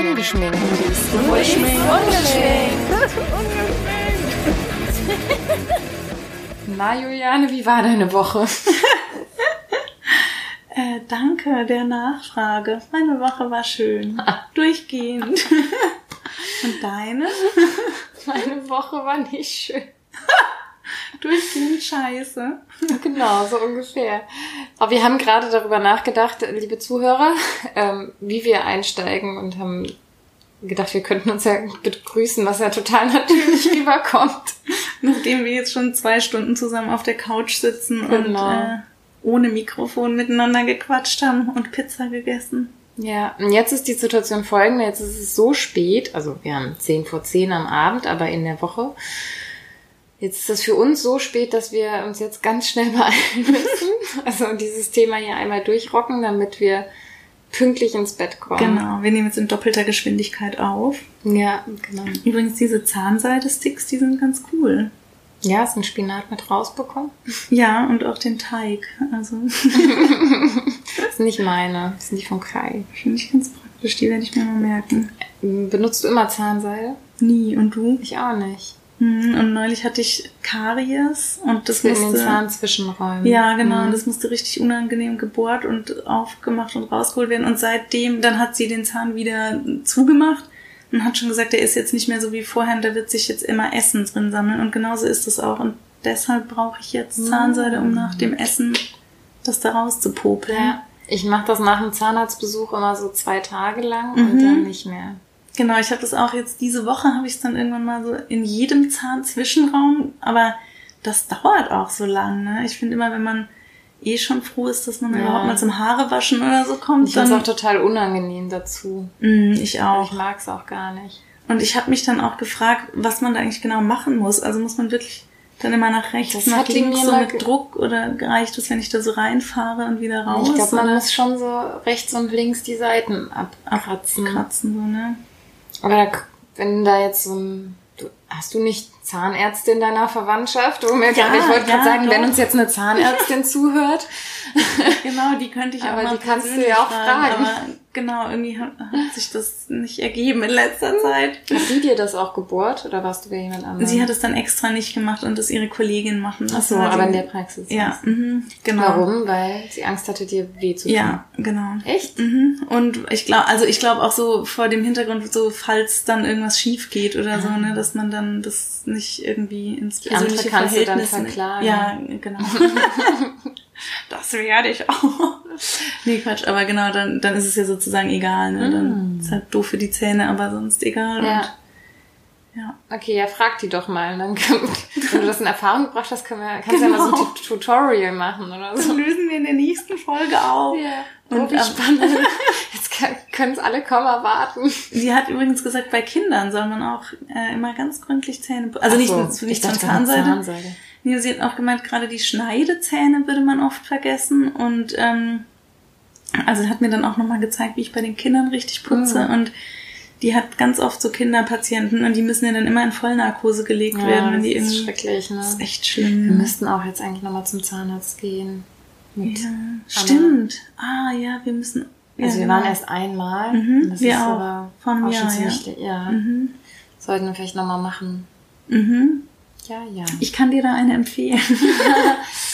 Ungeschminkt. Ungeschminkt. Na, Juliane, wie war deine Woche? Äh, danke der Nachfrage. Meine Woche war schön. Durchgehend. Und deine? Meine Woche war nicht schön. Durchgehend scheiße. Genau, so ungefähr. Aber wir haben gerade darüber nachgedacht, liebe Zuhörer, ähm, wie wir einsteigen und haben gedacht, wir könnten uns ja begrüßen, was ja total natürlich rüberkommt. Nachdem wir jetzt schon zwei Stunden zusammen auf der Couch sitzen und Genau. äh, ohne Mikrofon miteinander gequatscht haben und Pizza gegessen. Ja, und jetzt ist die Situation folgende. Jetzt ist es so spät, also wir haben 10 vor 10 am Abend, aber in der Woche. Jetzt ist es für uns so spät, dass wir uns jetzt ganz schnell beeilen müssen. Also dieses Thema hier einmal durchrocken, damit wir pünktlich ins Bett kommen. Genau, wir nehmen jetzt in doppelter Geschwindigkeit auf. Ja, genau. Übrigens, diese Zahnseide-Sticks, die sind ganz cool. Ja, ist ein Spinat mit rausbekommen. Ja, und auch den Teig. Also, Das ist nicht meine, das sind die von Kai. finde ich ganz praktisch. Die werde ich mir mal merken. Benutzt du immer Zahnseide? Nie. Und du? Ich auch nicht. Hm, Und neulich hatte ich Karies und das in den musste... Zahnzwischenräumen. Ja, genau. Mhm. Und das musste richtig unangenehm gebohrt und aufgemacht und rausgeholt werden. Und seitdem, dann hat sie den Zahn wieder zugemacht und hat schon gesagt, der ist jetzt nicht mehr so wie vorher und da wird sich jetzt immer Essen drin sammeln. Und genauso ist es auch. Und deshalb brauche ich jetzt Zahnseide, um nach dem Essen das da rauszupopeln. Ja, ich mache das nach dem Zahnarztbesuch immer so zwei Tage lang und Mhm. dann nicht mehr. Genau, ich habe das auch jetzt diese Woche habe ich es dann irgendwann mal so in jedem Zahnzwischenraum, aber das dauert auch so lang, ne? Ich finde immer, wenn man eh schon froh ist, dass man Ja. überhaupt mal zum Haarewaschen oder so kommt, Ich finde es auch total unangenehm dazu. Mm, ich Ich auch. mag es auch gar nicht. Und ich habe mich dann auch gefragt, was man da eigentlich genau machen muss. Also muss man wirklich dann immer nach rechts, Das nach links so mit Druck oder reicht es, wenn ich da so reinfahre und wieder raus? ich glaube, man muss schon so rechts und links die Seiten abkratzen. kratzen so, ne? Aber da, wenn da jetzt so ein... Du, hast du nicht Zahnärzte in deiner Verwandtschaft? Oh, mir Ja, ich wollte ja, gerade sagen, wenn doch. uns jetzt eine Zahnärztin zuhört. Genau, die könnte ich Aber auch mal die kannst du ja auch fragen. Aber genau, irgendwie hat, hat sich das nicht ergeben in letzter Zeit. Hat sie dir das auch gebohrt oder warst du bei jemand anderem? Sie hat es dann extra nicht gemacht und das ihre Kollegin machen lassen. Ach so, aber in der Praxis. Ja, mhm, genau. Warum? Weil sie Angst hatte, dir weh zu tun. Ja, genau. Echt? Mhm. Und ich glaube, also ich glaube auch so vor dem Hintergrund, so falls dann irgendwas schief geht oder so, ne, dass man dann das nicht irgendwie ins Die andere persönliche kannst du dann Verhältnis. verklagen. Ja, genau. das werde ich auch. Nee, Quatsch, aber genau, dann, dann ist es ja sozusagen egal, ne? Dann ist halt doof für die Zähne, aber sonst egal. Mm. Ja. Ja. Okay, ja, frag die doch mal. Dann können, wenn du das in Erfahrung gebracht hast, können wir, kannst du ja mal so Genau. ein Tu- Tutorial machen oder Das so. lösen wir in der nächsten Folge auf. Ja. Und, Und wie ähm, spannend. Jetzt können es alle kaum erwarten. Sie hat übrigens gesagt, bei Kindern soll man auch äh, immer ganz gründlich Zähne putzen. Also nicht, Ach nicht so, nicht ich von Zahnseide. Zahnseide. Nee, sie hat auch gemeint, gerade die Schneidezähne würde man oft vergessen. Und ähm, also hat mir dann auch nochmal gezeigt, wie ich bei den Kindern richtig putze. Mhm. Und die hat ganz oft so Kinderpatienten und die müssen ja dann immer in Vollnarkose gelegt Ja, werden, wenn die das ist schrecklich, ne? Das ist echt Wir schlimm. müssten auch jetzt eigentlich nochmal zum Zahnarzt gehen. Ja, stimmt. Ah ja, wir müssen. Ja, also wir genau. waren erst einmal. Mhm, das wir ist auch. aber einem auch Jahr, schon ja. ziemlich, ja. Mhm. Sollten wir vielleicht nochmal machen. Mhm. Ja, ja. Ich kann dir da eine empfehlen.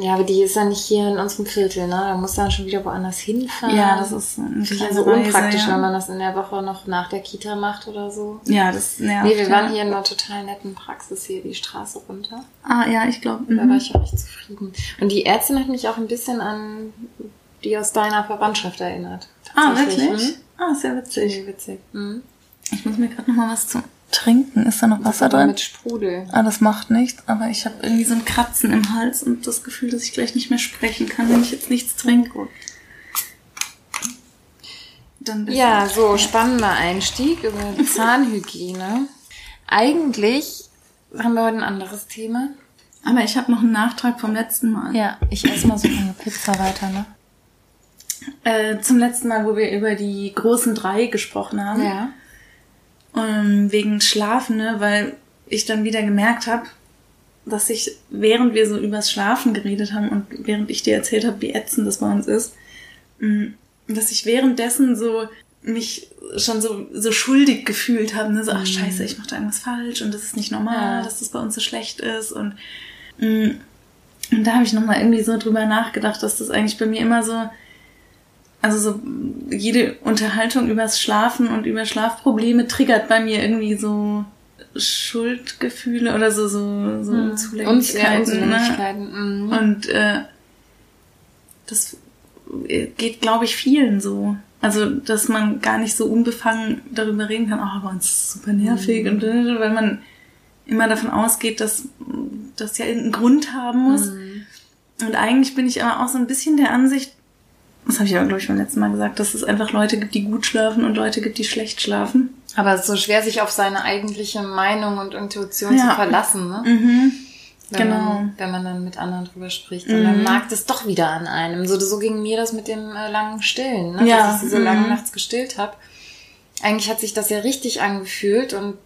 Ja, aber die ist ja nicht hier in unserem Viertel, ne? Da muss dann schon wieder woanders hinfahren. ja, das ist eine Finde ich kleine also unpraktisch, ja. wenn man das in der Woche noch nach der Kita macht oder so. Ja, das nervt. Nee, wir waren hier in einer total netten Praxis hier die Straße runter. Ah ja, ich glaube. Da war Mhm. ich auch echt zufrieden. Und die Ärztin hat mich auch ein bisschen an die aus deiner Verwandtschaft erinnert. Ah, wirklich? hm? Ah, sehr witzig. Ziemlich witzig. Mhm. Ich muss mir gerade noch mal was zu trinken. Ist da noch Wasser drin? Mit Sprudel. Ah, das macht nichts, aber ich habe irgendwie so ein Kratzen im Hals und das Gefühl, dass ich gleich nicht mehr sprechen kann, wenn ich jetzt nichts trinke. Ja, so, spannender Einstieg über Zahnhygiene. Eigentlich haben wir heute ein anderes Thema. Aber ich habe noch einen Nachtrag vom letzten Mal. Ja, ich esse mal so eine Pizza weiter, ne? Äh, zum letzten Mal, wo wir über die großen drei gesprochen haben. Ja. Ähm, wegen Schlafen, ne? weil ich dann wieder gemerkt habe, dass ich, während wir so übers Schlafen geredet haben und während ich dir erzählt habe, wie ätzend das bei uns ist, mh, dass ich währenddessen so mich schon so, so schuldig gefühlt habe, ne? so, ach Mhm. scheiße, ich mache da irgendwas falsch und das ist nicht normal, Ja. dass das bei uns so schlecht ist und, mm, und da habe ich nochmal irgendwie so drüber nachgedacht, dass das eigentlich bei mir immer so, also so jede Unterhaltung übers Schlafen und über Schlafprobleme triggert bei mir irgendwie so Schuldgefühle oder so, so, so Mhm. Uns, ja, Unzulänglichkeiten. ne? Mhm. Und äh, das geht, glaube ich, vielen so. Also, dass man gar nicht so unbefangen darüber reden kann, oh, bei uns ist super nervig und äh, weil man immer davon ausgeht, dass das ja irgendeinen Grund haben muss. Mhm. Und eigentlich bin ich aber auch so ein bisschen der Ansicht, das habe ich ja, glaube ich, beim letzten Mal gesagt, dass es einfach Leute gibt, die gut schlafen und Leute gibt, die schlecht schlafen. Aber es ist so schwer, sich auf seine eigentliche Meinung und Intuition Ja. zu verlassen, ne? Mhm. Wenn Genau. Man, wenn man dann mit anderen drüber spricht. Und dann Mhm. nagt es doch wieder an einem. So, so ging mir das mit dem äh, langen Stillen, ne? Ja. dass ich so Mhm. lange nachts gestillt habe. Eigentlich hat sich das ja richtig angefühlt und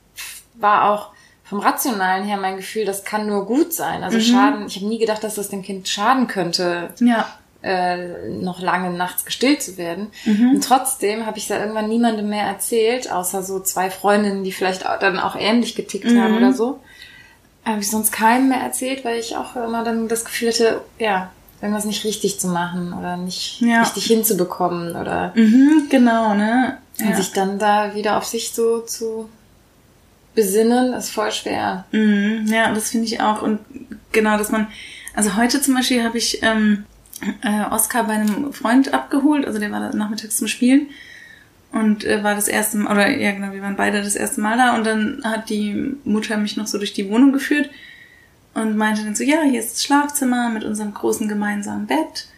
war auch vom Rationalen her mein Gefühl, das kann nur gut sein. Also Mhm. Schaden, ich habe nie gedacht, dass das dem Kind schaden könnte, Ja. Äh, noch lange nachts gestillt zu werden. Mhm. Und trotzdem habe ich da irgendwann niemandem mehr erzählt, außer so zwei Freundinnen, die vielleicht auch, dann auch ähnlich getickt Mhm. haben oder so. Habe ich sonst keinem mehr erzählt, weil ich auch immer dann das Gefühl hatte, ja, irgendwas nicht richtig zu machen oder nicht Ja. richtig hinzubekommen oder Mhm, genau, ne? und Ja. sich dann da wieder auf sich so zu besinnen, ist voll schwer. Mhm, ja, das finde ich auch. Und genau, dass man, also heute zum Beispiel habe ich ähm, äh, Oscar bei einem Freund abgeholt, also der war da nachmittags zum Spielen und äh, war das erste Mal, oder ja genau, wir waren beide das erste Mal da und dann hat die Mutter mich noch so durch die Wohnung geführt und meinte dann so, ja, hier ist das Schlafzimmer mit unserem großen gemeinsamen Bett.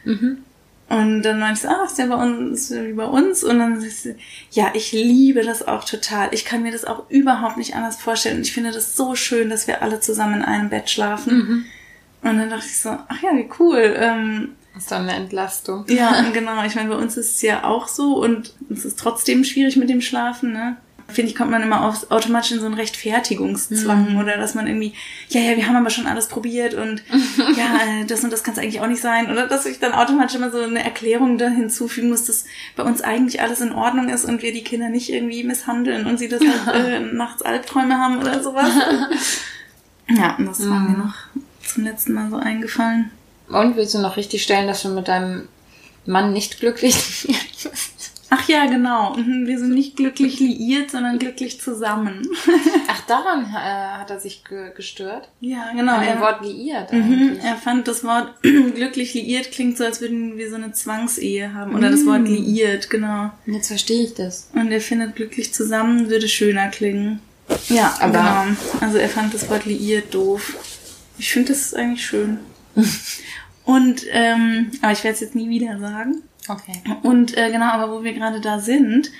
Und dann meinte ich so, ah, ist der bei uns, ist der wie bei uns? Und dann sie, ja, ich liebe das auch total. Ich kann mir das auch überhaupt nicht anders vorstellen. Und ich finde das so schön, dass wir alle zusammen in einem Bett schlafen. Und dann dachte ich so, ach ja, wie cool. Ähm, Ist dann eine Entlastung. ja, genau. Ich meine, bei uns ist es ja auch so und es ist trotzdem schwierig mit dem Schlafen, ne? Finde ich, kommt man immer auf, automatisch in so einen Rechtfertigungszwang oder dass man irgendwie, ja, ja, wir haben aber schon alles probiert und ja, äh, das und das kann es eigentlich auch nicht sein. Oder dass ich dann automatisch immer so eine Erklärung da hinzufügen muss, dass bei uns eigentlich alles in Ordnung ist und wir die Kinder nicht irgendwie misshandeln und sie das halt, äh, nachts Albträume haben oder sowas. ja, und das war mir noch zum letzten Mal so eingefallen. Und willst du noch richtig stellen, dass du mit deinem Mann nicht glücklich bist? Ach ja, genau. Mhm, Wir sind nicht glücklich liiert, sondern glücklich zusammen. Ach, daran äh, hat er sich ge gestört? Ja, genau. An dem Er, Wort liiert mhm, er fand das Wort glücklich liiert klingt so, als würden wir so eine Zwangsehe haben. Oder das Wort liiert, genau. Jetzt verstehe ich das. Und er findet glücklich zusammen würde schöner klingen. Ja, Aber- genau. Also er fand das Wort liiert doof. Ich finde das eigentlich schön. Und, ähm, aber ich werde es jetzt nie wieder sagen. Okay. Und äh, genau, aber wo wir gerade da sind,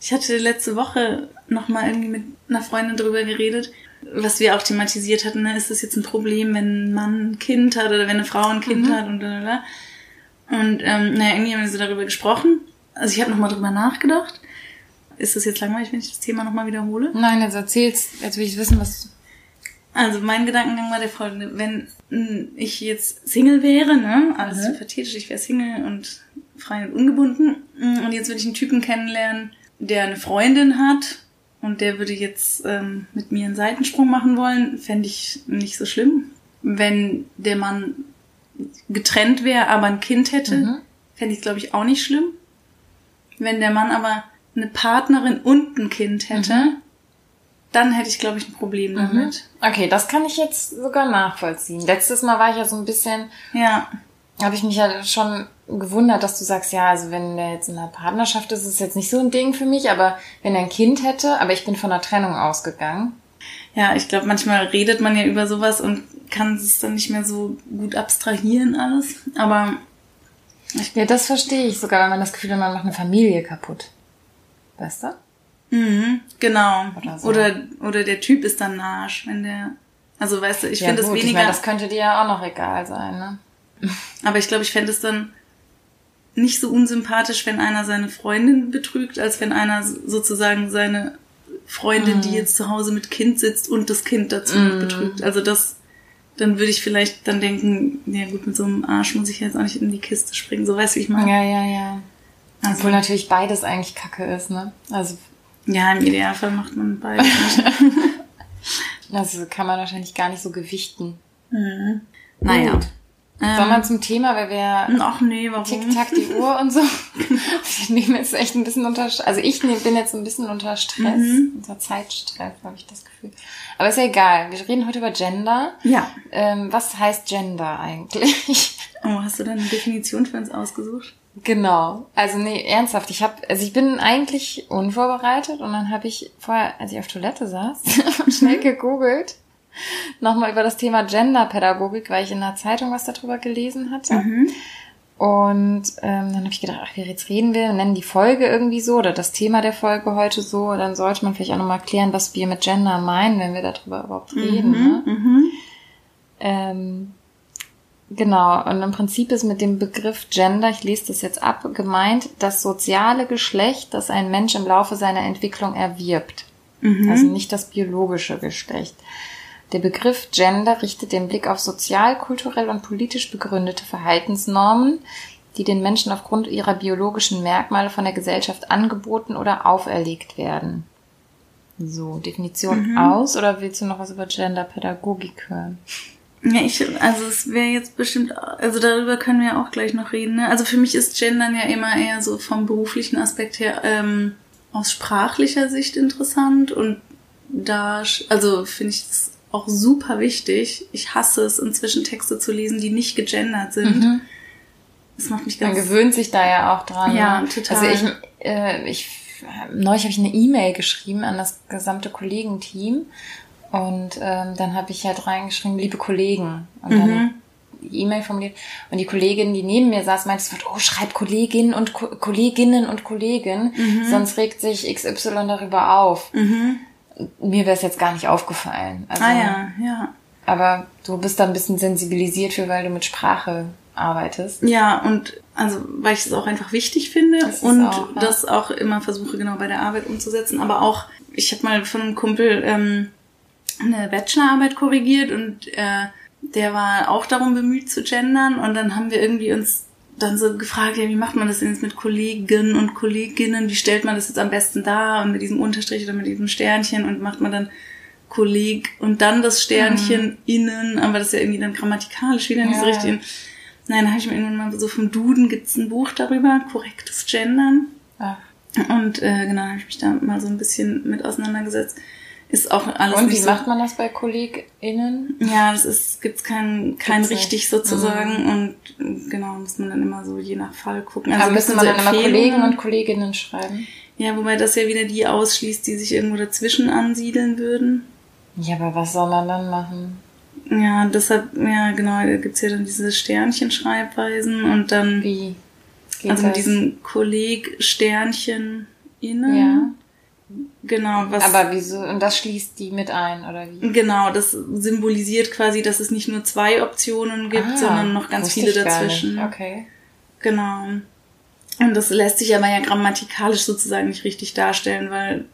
ich hatte letzte Woche noch mal irgendwie mit einer Freundin drüber geredet, was wir auch thematisiert hatten, ne? ist das jetzt ein Problem, wenn ein Mann ein Kind hat oder wenn eine Frau ein Kind hat und da, Und ähm, naja, irgendwie haben wir so darüber gesprochen. Also ich habe noch mal drüber nachgedacht. Ist das jetzt langweilig, wenn ich das Thema noch mal wiederhole? Nein, jetzt erzähl's. Jetzt will ich wissen, was. Also mein Gedankengang war der folgende. Wenn mh, ich jetzt Single wäre, ne, alles Mhm. hypothetisch, ich wäre Single und frei und ungebunden mh, und jetzt würde ich einen Typen kennenlernen, der eine Freundin hat und der würde jetzt ähm, mit mir einen Seitensprung machen wollen, fände ich nicht so schlimm. Wenn der Mann getrennt wäre, aber ein Kind hätte, Mhm. fände ich glaube ich auch nicht schlimm. Wenn der Mann aber eine Partnerin und ein Kind hätte, Mhm. dann hätte ich glaube ich ein Problem damit. Okay, das kann ich jetzt sogar nachvollziehen. Letztes Mal war ich ja so ein bisschen, Ja. habe ich mich ja schon gewundert, dass du sagst, ja, also wenn der jetzt in einer Partnerschaft ist, ist es jetzt nicht so ein Ding für mich, aber wenn er ein Kind hätte, aber ich bin von einer Trennung ausgegangen. Ja, ich glaube, manchmal redet man ja über sowas und kann es dann nicht mehr so gut abstrahieren alles. Aber Ja, das verstehe ich sogar, wenn man das Gefühl hat, man macht eine Familie kaputt. Weißt du? Mhm, genau. Oder so. Oder, oder der Typ ist dann ein Arsch, wenn der. Also weißt du, ich ja, finde es weniger. Ich meine, das könnte dir ja auch noch egal sein, ne? aber ich glaube, ich fände es dann nicht so unsympathisch, wenn einer seine Freundin betrügt, als wenn einer sozusagen seine Freundin, Mhm. die jetzt zu Hause mit Kind sitzt und das Kind dazu noch betrügt. Also das, dann würde ich vielleicht dann denken, ja gut, mit so einem Arsch muss ich jetzt auch nicht in die Kiste springen. So weißt du, wie ich meine. Ja, ja, ja. Also, Obwohl natürlich beides eigentlich Kacke ist, ne? Also ja, im Idealfall macht man beides also kann man wahrscheinlich gar nicht so gewichten. Mhm. Naja. Ähm, Sollen wir zum Thema, weil wir Ach nee, warum? Tick-Tack die Uhr und so. wir nehmen jetzt echt ein bisschen unter Also ich bin jetzt ein bisschen unter Stress, mhm. unter Zeitstress, habe ich das Gefühl. Aber ist ja egal. Wir reden heute über Gender. Ja. Ähm, was heißt Gender eigentlich? Oh, hast du da eine Definition für uns ausgesucht? Genau. Also nee, ernsthaft. Ich habe, also ich bin eigentlich unvorbereitet und dann habe ich vorher, als ich auf Toilette saß, schnell gegoogelt nochmal über das Thema Genderpädagogik, weil ich in der Zeitung was darüber gelesen hatte. Mhm. Und ähm, dann habe ich gedacht, ach, jetzt reden wir, nennen die Folge irgendwie so oder das Thema der Folge heute so, dann sollte man vielleicht auch nochmal klären, was wir mit Gender meinen, wenn wir darüber überhaupt reden. Mhm, ne? mhm. Ähm, Genau, und im Prinzip ist mit dem Begriff Gender, ich lese das jetzt ab, gemeint das soziale Geschlecht, das ein Mensch im Laufe seiner Entwicklung erwirbt. Mhm. Also nicht das biologische Geschlecht. Der Begriff Gender richtet den Blick auf sozial, kulturell und politisch begründete Verhaltensnormen, die den Menschen aufgrund ihrer biologischen Merkmale von der Gesellschaft angeboten oder auferlegt werden. So, Definition mhm. aus oder willst du noch was über Genderpädagogik hören? Ja, ich, also es wäre jetzt bestimmt, also darüber können wir ja auch gleich noch reden. Ne? Also für mich ist Gendern ja immer eher so vom beruflichen Aspekt her ähm, aus sprachlicher Sicht interessant und da, also finde ich das auch super wichtig. Ich hasse es, inzwischen Texte zu lesen, die nicht gegendert sind. Mhm. Das macht mich ganz. Man gewöhnt sich da ja auch dran. Ja, ne? total. Also ich, äh, ich neulich habe ich eine E-Mail geschrieben an das gesamte Kollegenteam und ähm, dann habe ich halt reingeschrieben, liebe Kollegen. Und dann mhm. E-Mail formuliert. Und die Kollegin, die neben mir saß, meinte, oh, schreib Kolleginnen und Ko Kolleginnen und Kollegen, mhm. sonst regt sich XY darüber auf. Mhm. Mir wäre es jetzt gar nicht aufgefallen. Also, ah ja, ja. Aber du bist da ein bisschen sensibilisiert für, weil du mit Sprache arbeitest. Ja, und also weil ich es auch einfach wichtig finde und auch, ja. das auch immer versuche genau bei der Arbeit umzusetzen. Aber auch, ich habe mal von einem Kumpel ähm, eine Bachelorarbeit korrigiert und äh, der war auch darum bemüht zu gendern und dann haben wir irgendwie uns dann so gefragt, ja, wie macht man das denn jetzt mit Kollegen und Kolleginnen, wie stellt man das jetzt am besten dar und mit diesem Unterstrich oder mit diesem Sternchen und macht man dann Kolleg und dann das Sternchen mhm. innen, aber das ist ja irgendwie dann grammatikalisch wieder nicht ja. so richtig. Nein, da habe ich mir irgendwann mal so vom Duden gibt's ein Buch darüber, korrektes Gendern. Ach. Und äh, genau, habe ich mich da mal so ein bisschen mit auseinandergesetzt. Ist auch alles Und wie so macht man das bei KollegInnen? Ja, das ist, gibt's kein, kein richtig sozusagen mhm. und genau, muss man dann immer so je nach Fall gucken. Also Aber müssen man so dann immer Kollegen und Kolleginnen schreiben? Ja, wobei das ja wieder die ausschließt, die sich irgendwo dazwischen ansiedeln würden. Ja, aber was soll man dann machen? Ja, deshalb, ja, genau, da gibt's ja dann diese Sternchenschreibweisen und dann. Wie? Geht also mit diesem Kolleg Sternchen innen. Ja. Genau, was. Aber wieso? Und das schließt die mit ein, oder wie? Genau, das symbolisiert quasi, dass es nicht nur zwei Optionen gibt, ah, sondern noch ganz viele dazwischen. Okay. Genau. Und das lässt sich aber ja grammatikalisch sozusagen nicht richtig darstellen, weil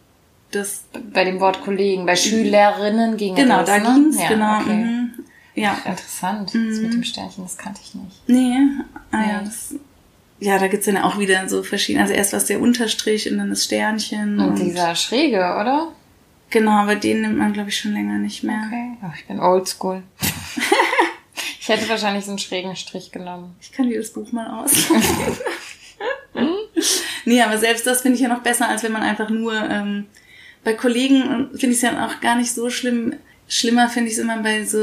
das. Bei dem Wort Kollegen, bei Schülerinnen ging genau, das. Genau, da ne? ging's, ja, genau. Okay. Mhm. Ja. Interessant. Mhm. Das mit dem Sternchen, das kannte ich nicht. Nee, ah ja, das ja, da gibt's dann auch wieder so verschiedene. Also erst was der Unterstrich und dann das Sternchen. Und, und dieser Schräge, oder? Genau, aber den nimmt man, glaube ich, schon länger nicht mehr. Okay. Ach, ich bin oldschool. ich hätte wahrscheinlich so einen schrägen Strich genommen. Ich kann dir das Buch mal ausleihen. nee, aber selbst das finde ich ja noch besser, als wenn man einfach nur ähm, bei Kollegen finde ich es ja auch gar nicht so schlimm, Schlimmer finde ich es immer bei so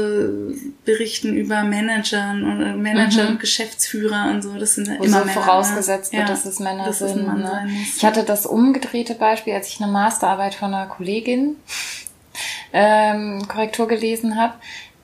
Berichten über Managern und äh, Manager mhm. und Geschäftsführer und so. Das sind Wo immer so Männer. vorausgesetzt wird, ja, dass es Männer dass sind. Es ne? Ich hatte das umgedrehte Beispiel, als ich eine Masterarbeit von einer Kollegin ähm, Korrektur gelesen habe.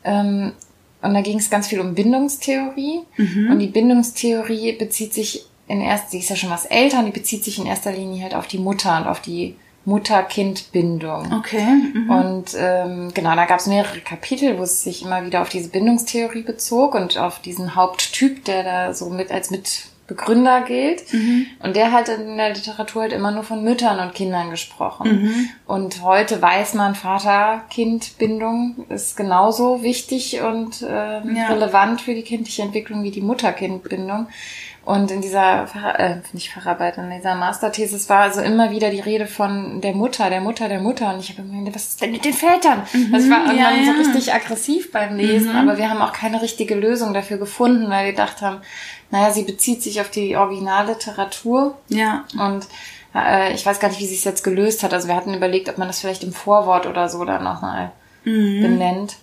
Ähm, und da ging es ganz viel um Bindungstheorie. Mhm. Und die Bindungstheorie bezieht sich in erster, die ist ja schon was älter, und die bezieht sich in erster Linie halt auf die Mutter und auf die Mutter-Kind-Bindung. Okay. Mhm. Und ähm, genau, da gab es mehrere Kapitel, wo es sich immer wieder auf diese Bindungstheorie bezog und auf diesen Haupttyp, der da so mit als Mitbegründer gilt. Mhm. Und der hat in der Literatur halt immer nur von Müttern und Kindern gesprochen. Mhm. Und heute weiß man, Vater-Kind-Bindung ist genauso wichtig und ähm, ja. relevant für die kindliche Entwicklung wie die Mutter-Kind-Bindung. Und in dieser, äh, nicht Facharbeit, in dieser Masterthesis war also immer wieder die Rede von der Mutter, der Mutter, der Mutter. Und ich habe immer gedacht, was ist denn mit den Vätern? Mhm, also ich war irgendwann ja, ja. so richtig aggressiv beim Lesen, mhm. aber wir haben auch keine richtige Lösung dafür gefunden, weil wir gedacht haben, naja, sie bezieht sich auf die Originalliteratur. Ja. Und äh, ich weiß gar nicht, wie sie es jetzt gelöst hat. Also wir hatten überlegt, ob man das vielleicht im Vorwort oder so dann nochmal mhm. benennt.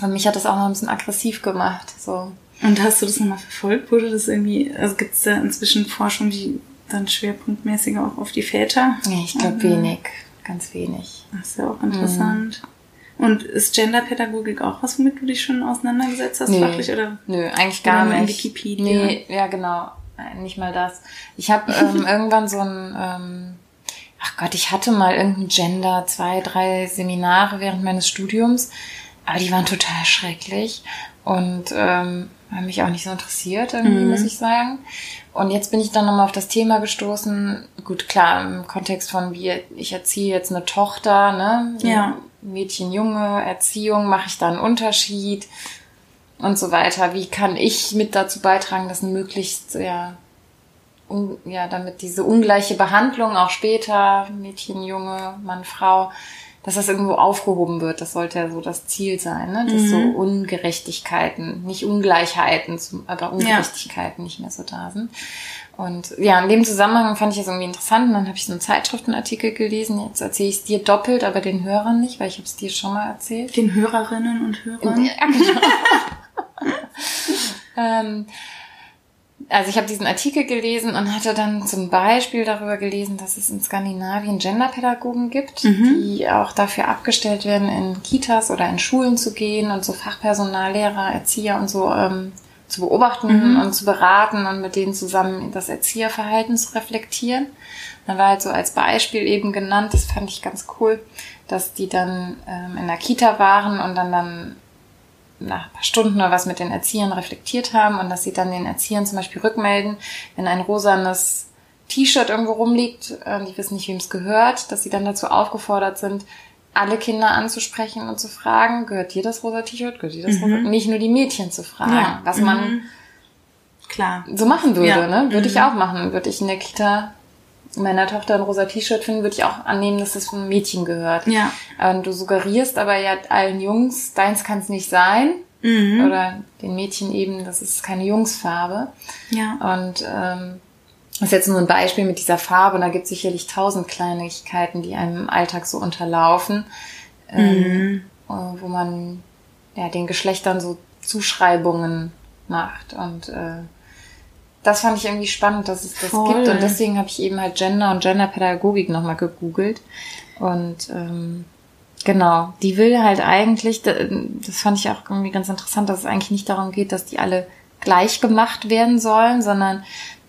Und mich hat das auch noch ein bisschen aggressiv gemacht. So. Und hast du das nochmal verfolgt? Wurde das irgendwie, also gibt es da inzwischen Forschung, die dann schwerpunktmäßig auch auf die Väter? Nee, ich glaube wenig, ganz wenig. Das ist ja auch interessant. Mhm. Und ist Genderpädagogik auch was, womit du dich schon auseinandergesetzt hast, nee. fachlich? Oder Nö, eigentlich gar nicht. Wikipedia? Nee, ja genau. Nicht mal das. Ich habe ähm, irgendwann so ein, ähm, ach Gott, ich hatte mal irgendein Gender, zwei, drei Seminare während meines Studiums, aber die waren total schrecklich. Und ähm, haben mich auch nicht so interessiert, irgendwie, mhm. muss ich sagen. Und jetzt bin ich dann nochmal auf das Thema gestoßen. Gut, klar, im Kontext von wie ich erziehe jetzt eine Tochter, ne? Ja. Mädchen, Junge, Erziehung, mache ich da einen Unterschied und so weiter. Wie kann ich mit dazu beitragen, dass eine möglichst, ja, ja, damit diese ungleiche Behandlung auch später, Mädchen, Junge, Mann, Frau, dass das irgendwo aufgehoben wird. Das sollte ja so das Ziel sein, ne? dass mhm. so Ungerechtigkeiten, nicht Ungleichheiten, aber Ungerechtigkeiten ja. nicht mehr so da sind. Und ja, in dem Zusammenhang fand ich das irgendwie interessant. Und dann habe ich so einen Zeitschriftenartikel gelesen. Jetzt erzähle ich es dir doppelt, aber den Hörern nicht, weil ich habe es dir schon mal erzählt. Den Hörerinnen und Hörern. Ja, genau. ähm, also ich habe diesen Artikel gelesen und hatte dann zum Beispiel darüber gelesen, dass es in Skandinavien Genderpädagogen gibt, mhm. die auch dafür abgestellt werden, in Kitas oder in Schulen zu gehen und so Fachpersonal, Lehrer, Erzieher und so ähm, zu beobachten mhm. und zu beraten und mit denen zusammen das Erzieherverhalten zu reflektieren. Da war halt so als Beispiel eben genannt, das fand ich ganz cool, dass die dann ähm, in der Kita waren und dann dann nach ein paar Stunden oder was mit den Erziehern reflektiert haben und dass sie dann den Erziehern zum Beispiel rückmelden, wenn ein rosanes T-Shirt irgendwo rumliegt, äh, die wissen nicht, wem es gehört, dass sie dann dazu aufgefordert sind, alle Kinder anzusprechen und zu fragen, gehört dir das rosa T-Shirt, gehört dir das mhm. rosa? Nicht nur die Mädchen zu fragen, ja. was mhm. man klar so machen würde, ja. ne? Würde mhm. ich auch machen. Würde ich in der Kita meiner Tochter ein rosa T-Shirt finden, würde ich auch annehmen, dass das von einem Mädchen gehört. Ja. Und du suggerierst aber ja allen Jungs, deins kann es nicht sein. Mhm. Oder den Mädchen eben, das ist keine Jungsfarbe. Ja. Und ähm, das ist jetzt nur ein Beispiel mit dieser Farbe und da gibt es sicherlich tausend Kleinigkeiten, die einem im Alltag so unterlaufen, ähm, mhm. wo man ja den Geschlechtern so Zuschreibungen macht und äh, das fand ich irgendwie spannend, dass es das Voll. gibt. Und deswegen habe ich eben halt Gender und Genderpädagogik nochmal gegoogelt. Und ähm, genau, die will halt eigentlich, das fand ich auch irgendwie ganz interessant, dass es eigentlich nicht darum geht, dass die alle gleich gemacht werden sollen, sondern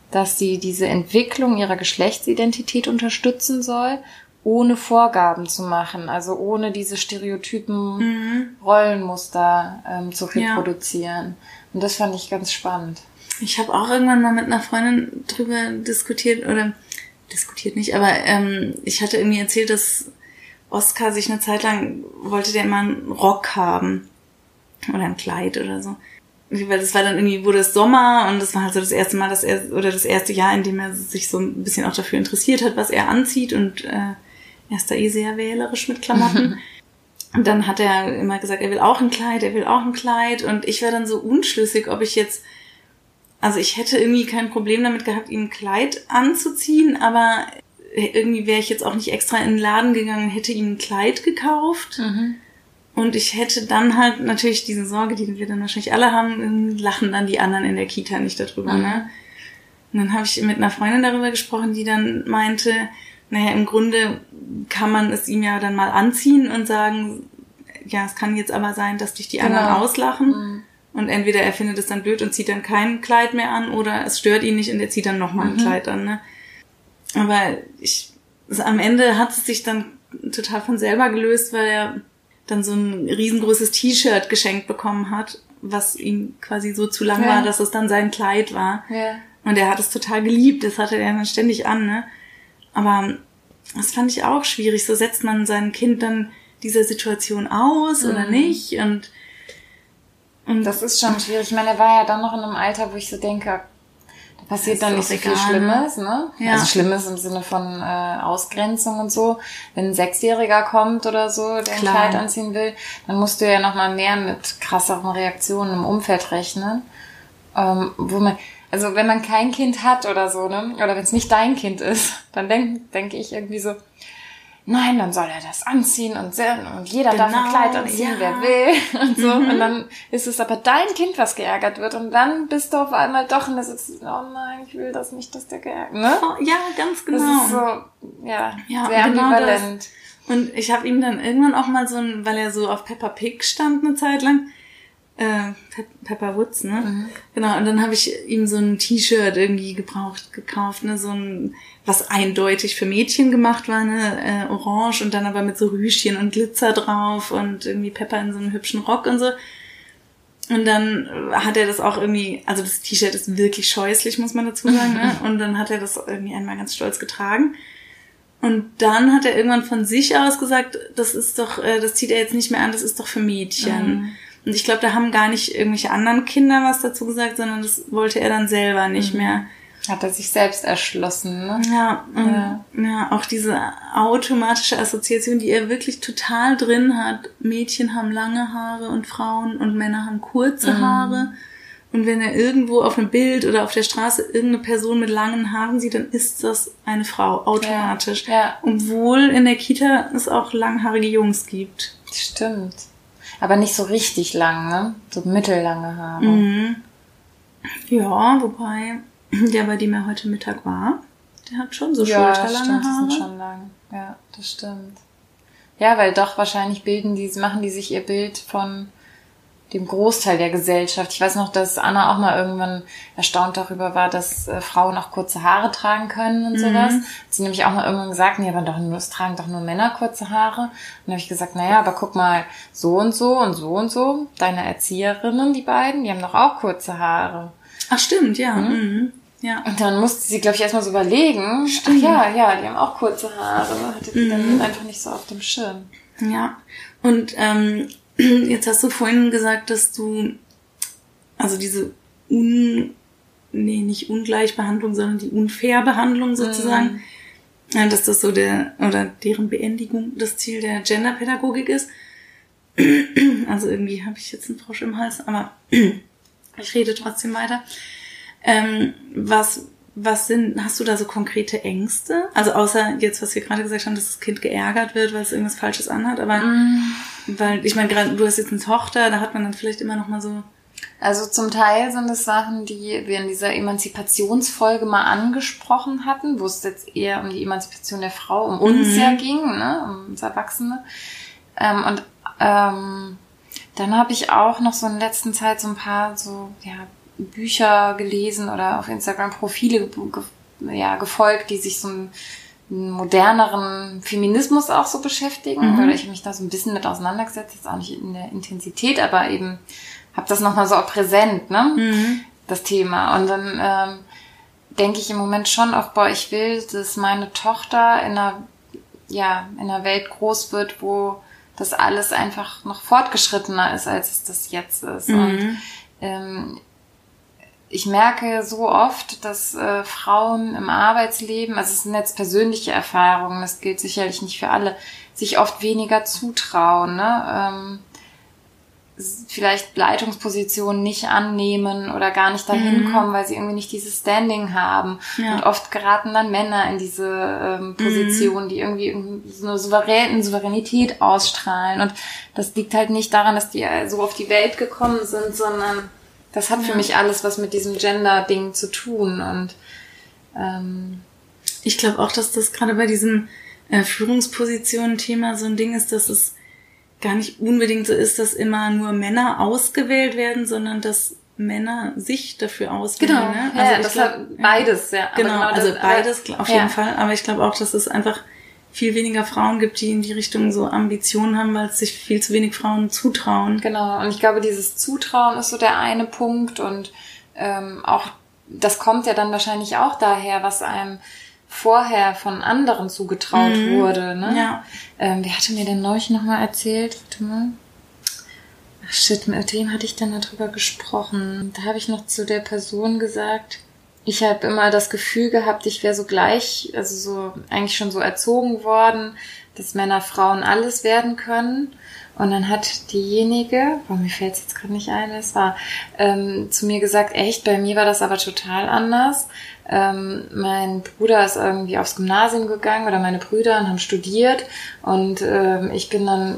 dass sie diese Entwicklung ihrer Geschlechtsidentität unterstützen soll, ohne Vorgaben zu machen, also ohne diese stereotypen mhm. Rollenmuster ähm, zu reproduzieren. Ja. Und das fand ich ganz spannend. Ich habe auch irgendwann mal mit einer Freundin drüber diskutiert oder diskutiert nicht, aber ähm, ich hatte irgendwie erzählt, dass Oscar sich eine Zeit lang wollte der immer einen Rock haben oder ein Kleid oder so. Weil das war dann irgendwie, wurde es Sommer und das war halt so das erste Mal, dass er, oder das erste Jahr, in dem er sich so ein bisschen auch dafür interessiert hat, was er anzieht und äh, er ist da eh sehr wählerisch mit Klamotten. und dann hat er immer gesagt, er will auch ein Kleid, er will auch ein Kleid und ich war dann so unschlüssig, ob ich jetzt also ich hätte irgendwie kein Problem damit gehabt, ihm ein Kleid anzuziehen, aber irgendwie wäre ich jetzt auch nicht extra in den Laden gegangen, hätte ihm ein Kleid gekauft. Mhm. Und ich hätte dann halt natürlich diese Sorge, die wir dann wahrscheinlich alle haben, lachen dann die anderen in der Kita nicht darüber, mhm. ne? Und dann habe ich mit einer Freundin darüber gesprochen, die dann meinte, naja, im Grunde kann man es ihm ja dann mal anziehen und sagen, ja, es kann jetzt aber sein, dass dich die genau. anderen auslachen. Mhm. Und entweder er findet es dann blöd und zieht dann kein Kleid mehr an oder es stört ihn nicht und er zieht dann nochmal ein mhm. Kleid an. Ne? Aber ich, also am Ende hat es sich dann total von selber gelöst, weil er dann so ein riesengroßes T-Shirt geschenkt bekommen hat, was ihm quasi so zu lang ja. war, dass es dann sein Kleid war. Ja. Und er hat es total geliebt, das hatte er dann ständig an, ne? Aber das fand ich auch schwierig. So setzt man sein Kind dann dieser Situation aus mhm. oder nicht? Und und das ist schon schwierig. Ich meine, er war ja dann noch in einem Alter, wo ich so denke, Da passiert dann nicht so viel Schlimmes, ne? Ja. Also Schlimmes im Sinne von äh, Ausgrenzung und so. Wenn ein Sechsjähriger kommt oder so, der ein Kleid anziehen will, dann musst du ja nochmal mehr mit krasseren Reaktionen im Umfeld rechnen. Ähm, wo man, also wenn man kein Kind hat oder so, ne? Oder wenn es nicht dein Kind ist, dann denke denk ich irgendwie so, nein, dann soll er das anziehen und, und jeder genau, darf ein genau, Kleid anziehen, ja. wer will und so. Mhm. Und dann ist es aber dein Kind, was geärgert wird und dann bist du auf einmal doch und das ist, oh nein, ich will das nicht, dass der geärgert, ne? Oh, ja, ganz genau. Das ist so, ja, ja sehr genau ambivalent. Das. Und ich habe ihm dann irgendwann auch mal so ein, weil er so auf Peppa Pig stand eine Zeit lang, äh, Pe Pepper Woods, ne? Mhm. Genau, und dann habe ich ihm so ein T-Shirt irgendwie gebraucht, gekauft, ne? So ein was eindeutig für Mädchen gemacht war, ne, äh, orange und dann aber mit so Rüschchen und Glitzer drauf und irgendwie Pepper in so einem hübschen Rock und so. Und dann hat er das auch irgendwie, also das T-Shirt ist wirklich scheußlich, muss man dazu sagen, ne? Und dann hat er das irgendwie einmal ganz stolz getragen. Und dann hat er irgendwann von sich aus gesagt, das ist doch, äh, das zieht er jetzt nicht mehr an, das ist doch für Mädchen. Mhm. Und ich glaube, da haben gar nicht irgendwelche anderen Kinder was dazu gesagt, sondern das wollte er dann selber nicht mhm. mehr. Hat er sich selbst erschlossen, ne? Ja, ja. ja, auch diese automatische Assoziation, die er wirklich total drin hat. Mädchen haben lange Haare und Frauen und Männer haben kurze mhm. Haare. Und wenn er irgendwo auf einem Bild oder auf der Straße irgendeine Person mit langen Haaren sieht, dann ist das eine Frau, automatisch. Ja, ja. Obwohl in der Kita es auch langhaarige Jungs gibt. Stimmt. Aber nicht so richtig lang, ne? So mittellange Haare. Mhm. Ja, wobei der, bei dem er heute Mittag war, der hat schon so ja, schulterlange stimmt, Haare. Die sind schon lang. Ja, das stimmt. Ja, weil doch wahrscheinlich bilden die, machen die sich ihr Bild von dem Großteil der Gesellschaft. Ich weiß noch, dass Anna auch mal irgendwann erstaunt darüber war, dass äh, Frauen auch kurze Haare tragen können und mhm. sowas. Hat sie nämlich auch mal irgendwann gesagt, nee, aber doch nur, es tragen doch nur Männer kurze Haare. Und dann habe ich gesagt, naja, aber guck mal, so und so und so und so, deine Erzieherinnen, die beiden, die haben doch auch kurze Haare. Ach stimmt, ja. Mhm. Mhm. Ja. Und dann musste sie, glaube ich, erstmal so überlegen. Stimmt. Ach ja, ja, die haben auch kurze Haare. Hatte die mhm. dann einfach nicht so auf dem Schirm. Ja. Und ähm, jetzt hast du vorhin gesagt, dass du also diese un nee, nicht Ungleichbehandlung, sondern die Unfairbehandlung sozusagen, mhm. dass das so der oder deren Beendigung das Ziel der Genderpädagogik ist. Also irgendwie habe ich jetzt einen Frosch im Hals, aber ich rede trotzdem weiter. Ähm, was, was sind, hast du da so konkrete Ängste? Also außer jetzt, was wir gerade gesagt haben, dass das Kind geärgert wird, weil es irgendwas Falsches anhat, aber mm. weil, ich meine, gerade du hast jetzt eine Tochter, da hat man dann vielleicht immer noch mal so. Also zum Teil sind es Sachen, die wir in dieser Emanzipationsfolge mal angesprochen hatten, wo es jetzt eher um die Emanzipation der Frau, um uns mhm. ja ging, ne, um uns Erwachsene. Ähm, und ähm, dann habe ich auch noch so in der letzten Zeit so ein paar so, ja, Bücher gelesen oder auf Instagram Profile ge ja, gefolgt, die sich so einen moderneren Feminismus auch so beschäftigen, mhm. weil ich mich da so ein bisschen mit auseinandergesetzt, jetzt auch nicht in der Intensität, aber eben habe das nochmal so auch präsent, ne? Mhm. Das Thema. Und dann ähm, denke ich im Moment schon oft, boah, ich will, dass meine Tochter in einer, ja, in einer Welt groß wird, wo das alles einfach noch fortgeschrittener ist, als es das jetzt ist. Mhm. Und ähm, ich merke so oft, dass äh, Frauen im Arbeitsleben, also es sind jetzt persönliche Erfahrungen, das gilt sicherlich nicht für alle, sich oft weniger zutrauen, ne? ähm, vielleicht Leitungspositionen nicht annehmen oder gar nicht dahin mhm. kommen, weil sie irgendwie nicht dieses Standing haben. Ja. Und oft geraten dann Männer in diese ähm, mhm. Position, mhm. die irgendwie so eine Souverän Souveränität ausstrahlen. Und das liegt halt nicht daran, dass die so auf die Welt gekommen sind, sondern das hat ja. für mich alles was mit diesem Gender-Ding zu tun. Und ähm, ich glaube auch, dass das gerade bei diesem äh, Führungspositionen-Thema so ein Ding ist, dass es gar nicht unbedingt so ist, dass immer nur Männer ausgewählt werden, sondern dass Männer sich dafür auswählen. Genau, ne? also ja, das glaub, beides, ja. Genau, genau also beides auf jeden ja. Fall. Aber ich glaube auch, dass es einfach viel weniger Frauen gibt, die in die Richtung so Ambitionen haben, weil es sich viel zu wenig Frauen zutrauen. Genau, und ich glaube, dieses Zutrauen ist so der eine Punkt und ähm, auch das kommt ja dann wahrscheinlich auch daher, was einem vorher von anderen zugetraut mhm. wurde. Ne? Ja. Ähm, wer hatte mir denn neulich nochmal erzählt? Warte mal. Ach shit, mit wem hatte ich denn darüber gesprochen? Da habe ich noch zu der Person gesagt, ich habe immer das Gefühl gehabt, ich wäre so gleich, also so eigentlich schon so erzogen worden, dass Männer Frauen alles werden können. Und dann hat diejenige, oh, mir fällt es jetzt gerade nicht ein, wer es war, ähm, zu mir gesagt, echt, bei mir war das aber total anders. Ähm, mein Bruder ist irgendwie aufs Gymnasium gegangen oder meine Brüder und haben studiert und ähm, ich bin dann,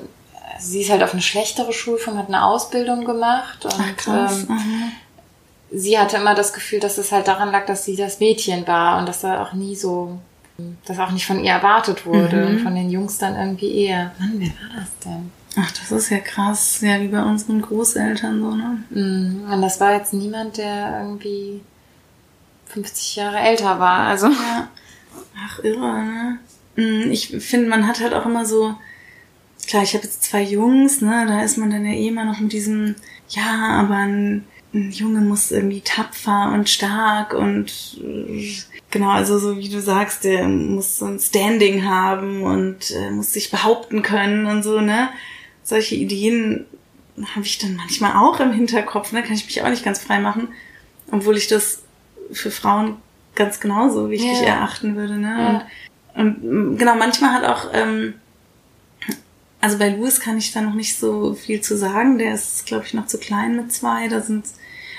sie ist halt auf eine schlechtere Schulform, hat eine Ausbildung gemacht und Ach, krass. ähm, sie hatte immer das Gefühl, dass es halt daran lag, dass sie das Mädchen war und dass er auch nie so, dass auch nicht von ihr erwartet wurde Mhm. und von den Jungs dann irgendwie eher. Mann, wer war das denn? Ach, das ist ja krass. Ja, wie bei unseren Großeltern so, ne? Mm, Und das war jetzt niemand, der irgendwie 50 Jahre älter war. Also Ja. Ach, irre, ne? Mm, Ich finde, man hat halt auch immer so, klar, ich habe jetzt zwei Jungs, ne? Da ist man dann ja eh immer noch mit diesem, ja, aber ein, ein Junge muss irgendwie tapfer und stark und genau, also so wie du sagst, der muss so ein Standing haben und äh, muss sich behaupten können und so, ne? Solche Ideen habe ich dann manchmal auch im Hinterkopf, ne? Kann ich mich auch nicht ganz frei machen, obwohl ich das für Frauen ganz genauso wichtig Ja. erachten würde, ne? Ja. Und, und genau, manchmal hat auch, ähm, also bei Louis kann ich da noch nicht so viel zu sagen. Der ist, glaube ich, noch zu klein mit zwei. Da sind,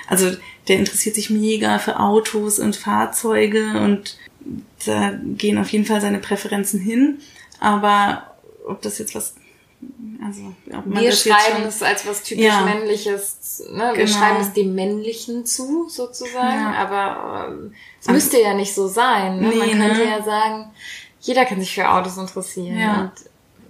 also der interessiert sich mega für Autos und Fahrzeuge und da gehen auf jeden Fall seine Präferenzen hin. Aber ob das jetzt was, also ob man wir schreiben es als was typisch Ja. Männliches. Ne? Wir Genau. schreiben es dem Männlichen zu, sozusagen. Ja. Aber ähm, es müsste ja nicht so sein. Ne? Man Nee, könnte ne? ja sagen, jeder kann sich für Autos interessieren. Ja. Und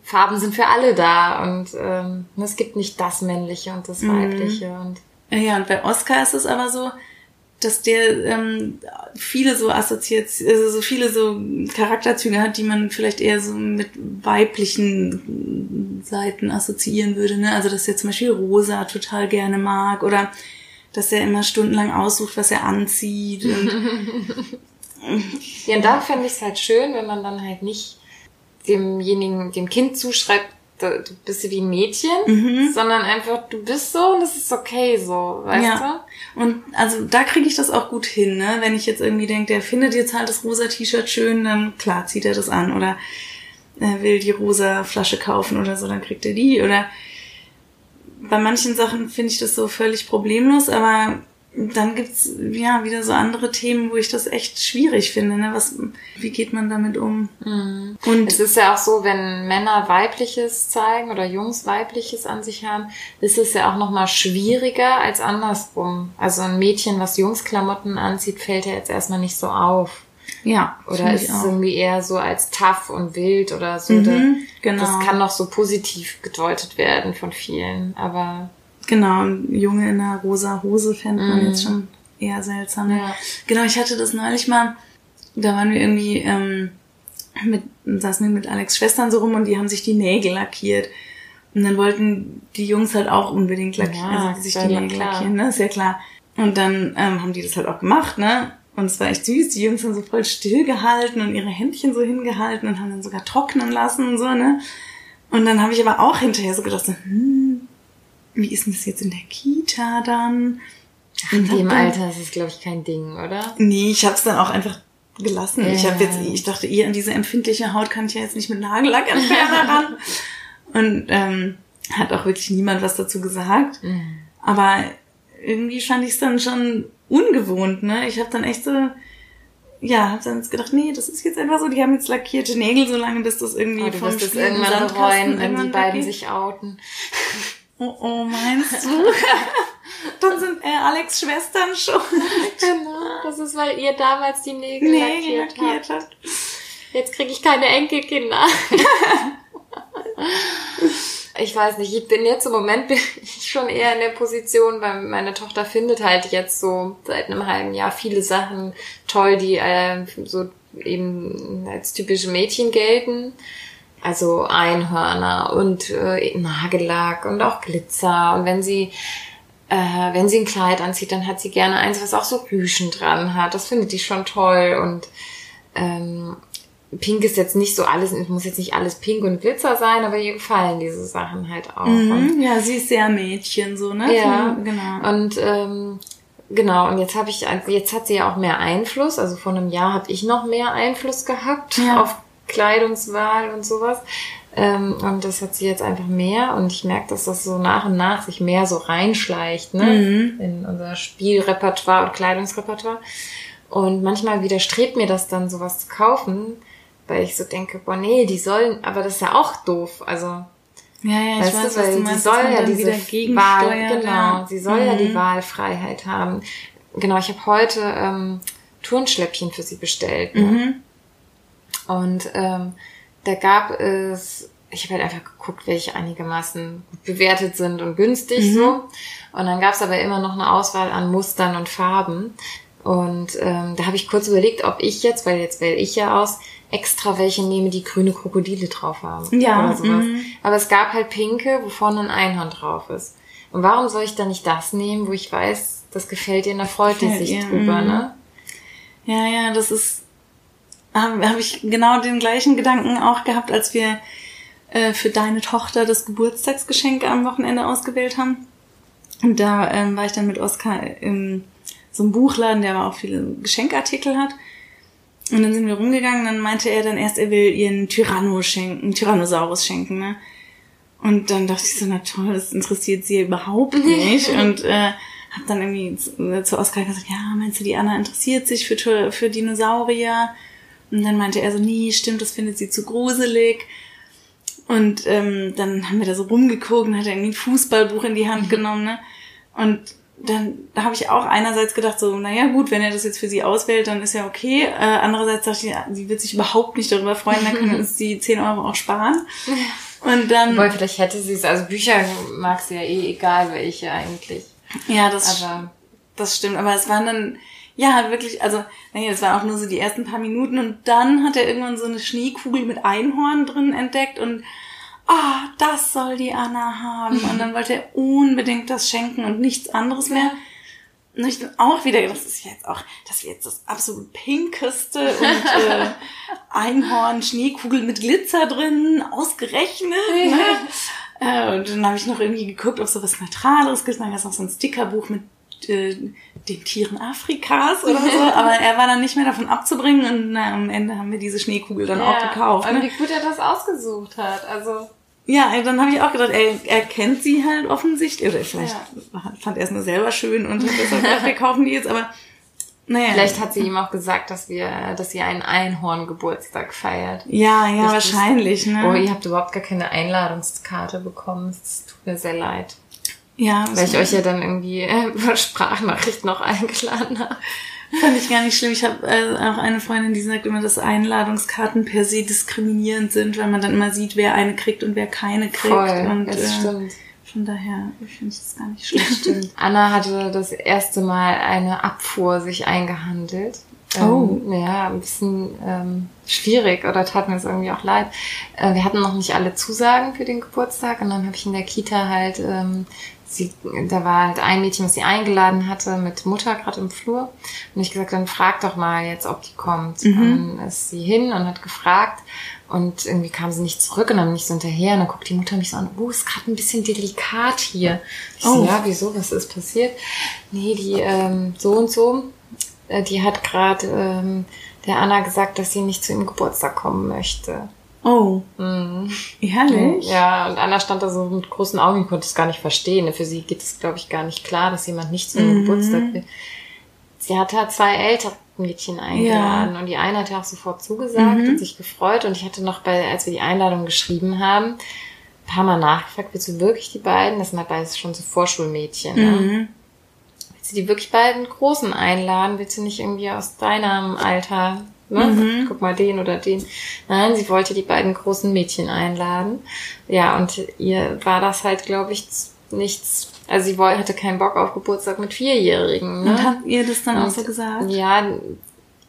Farben sind für alle da. Und ähm, es gibt nicht das Männliche und das Mhm. Weibliche. Und Ja, und bei Oscar ist es aber so, dass der ähm, viele so assoziiert, also so viele so Charakterzüge hat, die man vielleicht eher so mit weiblichen Seiten assoziieren würde. Ne? Also dass er zum Beispiel Rosa total gerne mag oder dass er immer stundenlang aussucht, was er anzieht. Und, Ja, und da fände ich es halt schön, wenn man dann halt nicht demjenigen, dem Kind zuschreibt, du bist wie ein Mädchen, Mhm. sondern einfach, du bist so und es ist okay so, weißt Ja. Und also da kriege ich das auch gut hin, ne? Wenn ich jetzt irgendwie denke, der findet jetzt halt das rosa T-Shirt schön, dann klar zieht er das an oder er will die rosa Flasche kaufen oder so, dann kriegt er die oder bei manchen Sachen finde ich das so völlig problemlos, aber dann gibt's ja wieder so andere Themen, wo ich das echt schwierig finde, ne? Was wie geht man damit um? Mhm. Und Es ist ja auch so, wenn Männer weibliches zeigen oder Jungs weibliches an sich haben, ist es ja auch nochmal schwieriger als andersrum. Also ein Mädchen, was Jungsklamotten anzieht, fällt ja jetzt erstmal nicht so auf. ja, Oder ist es irgendwie eher so als tough und wild oder so. Mhm, Da- genau. Das kann noch so positiv gedeutet werden von vielen. Aber Genau, ein Junge in einer rosa Hose fände man Mhm. jetzt schon eher seltsam. Ja. Genau, ich hatte das neulich mal, da waren wir irgendwie, ähm, mit, saßen wir mit Alex Schwestern so rum und die haben sich die Nägel lackiert. Und dann wollten die Jungs halt auch unbedingt lackieren, Ja, also sich die Nägel klar. lackieren, ne? Ist ja klar. Und dann ähm, haben die das halt auch gemacht, ne? Und es war echt süß. Die Jungs haben so voll stillgehalten und ihre Händchen so hingehalten und haben dann sogar trocknen lassen und so, ne? Und dann habe ich aber auch hinterher so gedacht, so, hm, wie ist denn das jetzt in der Kita dann? in hab dem Alter ist es, glaube ich, kein Ding, oder? Nee, ich hab's dann auch einfach gelassen. Ich habe Ja. jetzt, ich dachte, ihr an diese empfindliche Haut kann ich ja jetzt nicht mit Nagellack entfernen ran. Und ähm, hat auch wirklich niemand was dazu gesagt. Mhm. Aber irgendwie fand ich es dann schon ungewohnt, ne? Ich habe dann echt so, ja, hab dann jetzt gedacht, nee, das ist jetzt einfach so, die haben jetzt lackierte Nägel, so lange bis das irgendwie Oh, du vom wirst es Spiel im irgendwann bereuen, wenn die beiden weggeht. sich outen. Oh, oh, meinst du? dann sind äh, Alex Schwestern schon Genau, das ist, weil ihr damals die Nägel, Nägel lackiert lackiert habt. hat. Jetzt kriege ich keine Enkelkinder. ich weiß nicht, ich bin jetzt im Moment bin ich schon eher in der Position, weil meine Tochter findet halt jetzt so seit einem halben Jahr viele Sachen toll, die äh, so eben als typische Mädchen gelten. Also Einhörner und äh, Nagellack und auch Glitzer. Und wenn sie äh, wenn sie ein Kleid anzieht, dann hat sie gerne eins, was auch so Rüschen dran hat. Das findet die schon toll. Und ähm, Pink ist jetzt nicht so alles, es muss jetzt nicht alles Pink und Glitzer sein, aber ihr gefallen diese Sachen halt auch. Mhm, ja, sie ist sehr Mädchen, so, ne? ja, Genau. Und ähm, genau, und jetzt habe ich, jetzt hat sie ja auch mehr Einfluss. Also vor einem Jahr habe ich noch mehr Einfluss gehabt Ja. auf Kleidungswahl und sowas. Ähm, und das hat sie jetzt einfach mehr. Und ich merke, dass das so nach und nach sich mehr so reinschleicht, ne? Mhm. In unser Spielrepertoire und Kleidungsrepertoire. Und manchmal widerstrebt mir das dann, sowas zu kaufen, weil ich so denke, boah, nee, die sollen, aber das ist ja auch doof. Also, Ja, ja, ich Weißt weiß, du, weil du sie meinst, soll dass man ja diese Wahl, genau, ja. sie soll ja die Mhm. Wahlfreiheit haben. Genau, ich habe heute ähm, Turnschläppchen für sie bestellt. Ne? Mhm. Und ähm, da gab es, ich habe halt einfach geguckt, welche einigermaßen gut bewertet sind und günstig Mhm. so. Und dann gab es aber immer noch eine Auswahl an Mustern und Farben. Und ähm, da habe ich kurz überlegt, ob ich jetzt, weil jetzt wähle ich ja aus, extra welche nehme, die grüne Krokodile drauf haben. Ja, Oder sowas. mhm. Aber es gab halt pinke, wo vorne ein Einhorn drauf ist. Und warum soll ich dann nicht das nehmen, wo ich weiß, das gefällt dir und da freut Gefällt sich ihr, drüber, mhm. ne? Ja, ja, das ist, habe hab ich genau den gleichen Gedanken auch gehabt, als wir äh, für deine Tochter das Geburtstagsgeschenk am Wochenende ausgewählt haben. Und da ähm, war ich dann mit Oskar in so einem Buchladen, der aber auch viele Geschenkartikel hat. Und dann sind wir rumgegangen, dann meinte er dann erst, er will ihr einen Tyranno schenken, einen Tyrannosaurus schenken, ne? Und dann dachte ich so, na toll, das interessiert sie überhaupt nicht. und äh, hab dann irgendwie zu, zu Oskar gesagt, ja, meinst du, die Anna interessiert sich für, für Dinosaurier? Und dann meinte er so, nee, stimmt, das findet sie zu gruselig. Und ähm, dann haben wir da so rumgeguckt und hat er irgendwie ein Fußballbuch in die Hand genommen, ne? Und dann da habe ich auch einerseits gedacht, so, naja gut, wenn er das jetzt für sie auswählt, dann ist ja okay. Äh, andererseits dachte ich, sie wird sich überhaupt nicht darüber freuen, dann können wir uns die 10 Euro auch sparen. Und dann, Wobei, vielleicht hätte sie es, also Bücher mag sie ja eh, egal welche eigentlich. ja, das Aber Das stimmt, aber es waren dann, ja, wirklich, also, naja, das waren auch nur so die ersten paar Minuten und dann hat er irgendwann so eine Schneekugel mit Einhorn drin entdeckt und, ah, das soll die Anna haben. Und dann wollte er unbedingt das schenken und nichts anderes mehr. Und ich dann auch wieder, das ist jetzt auch, das wird jetzt das absolut pinkeste und äh, Einhorn, Schneekugel mit Glitzer drin, ausgerechnet. Ne? Äh, und dann habe ich noch irgendwie geguckt, ob so was Neutraleres gibt. Dann gab es noch so ein Stickerbuch mit äh, den Tieren Afrikas oder so. Aber er war dann nicht mehr davon abzubringen und na, am Ende haben wir diese Schneekugel dann auch gekauft. Und Ne? wie gut er das ausgesucht hat. Also, Ja, dann habe ich auch gedacht, er, er kennt sie halt offensichtlich. Oder vielleicht Ja. fand er es nur selber schön und hat deshalb gedacht, wir kaufen die jetzt. Aber naja. vielleicht hat sie ihm auch gesagt, dass wir, dass sie einen Einhorn-Geburtstag feiert. Ja, ja, Richtig. wahrscheinlich. Ne? Oh, ihr habt überhaupt gar keine Einladungskarte bekommen. Es tut mir sehr leid. Ja, das Weil ich euch ja dann irgendwie äh, über Sprachnachricht noch eingeladen habe. fand ich gar nicht schlimm. Ich habe äh, auch eine Freundin, die sagt immer, dass Einladungskarten per se diskriminierend sind, weil man dann immer sieht, wer eine kriegt und wer keine kriegt. Voll, und das äh, stimmt. von daher finde ich das gar nicht schlimm. Stimmt. Anna hatte das erste Mal eine Abfuhr sich eingehandelt. Oh. Ähm, ja, ein bisschen ähm, schwierig oder tat mir es irgendwie auch leid. Äh, wir hatten noch nicht alle Zusagen für den Geburtstag und dann habe ich in der Kita halt, ähm, sie, da war halt ein Mädchen, was sie eingeladen hatte mit Mutter gerade im Flur und ich gesagt, dann frag doch mal jetzt, ob die kommt. Und dann ist sie hin und hat gefragt und irgendwie kam sie nicht zurück und dann bin ich so hinterher und dann guckt die Mutter mich so an, oh, ist gerade ein bisschen delikat hier. Ich so, Oh. ja, wieso, was ist passiert? Nee, die ähm, so und so, äh, die hat gerade ähm, der Anna gesagt, dass sie nicht zu ihrem Geburtstag kommen möchte. Oh, Mhm. ehrlich? Ja, und Anna stand da so mit großen Augen und konnte es gar nicht verstehen. Für sie geht es, glaube ich, gar nicht klar, dass jemand nicht zu ihrem Mhm. Geburtstag will. Sie hat halt zwei ältere Mädchen eingeladen und die eine hat ja auch sofort zugesagt, Mhm. hat sich gefreut und ich hatte noch bei, als wir die Einladung geschrieben haben, ein paar Mal nachgefragt, willst du wirklich die beiden? Das sind halt beides schon so Vorschulmädchen. Ne? Mhm. Willst du die wirklich beiden Großen einladen? Willst du nicht irgendwie aus deinem Alter, ne? Mhm. Guck mal den oder den. Nein, sie wollte die beiden großen Mädchen einladen. Ja, und ihr war das halt, glaube ich, nichts. Also sie woll- hatte keinen Bock auf Geburtstag mit Vierjährigen. Ne? Und habt ihr das dann auch Und- so gesagt? Ja,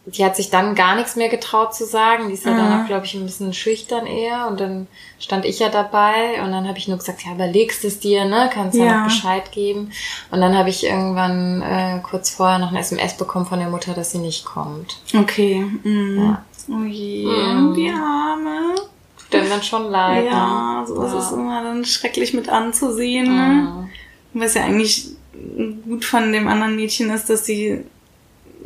die hat sich dann gar nichts mehr getraut zu sagen. Die ist ja Mhm. dann auch, glaube ich, ein bisschen schüchtern eher. Und dann stand ich ja dabei und dann habe ich nur gesagt, ja, überlegst es dir, ne? Kannst ja, Ja. noch Bescheid geben. Und dann habe ich irgendwann äh, kurz vorher noch eine SMS bekommen von der Mutter, dass sie nicht kommt. Okay. Mhm. Ja. Oh je, Mhm. die Arme. Tut einem dann schon leid. Ja, ne? sowas Ja. ist immer dann schrecklich mit anzusehen. Ne? Mhm. Was ja eigentlich ein gut von dem anderen Mädchen ist, dass sie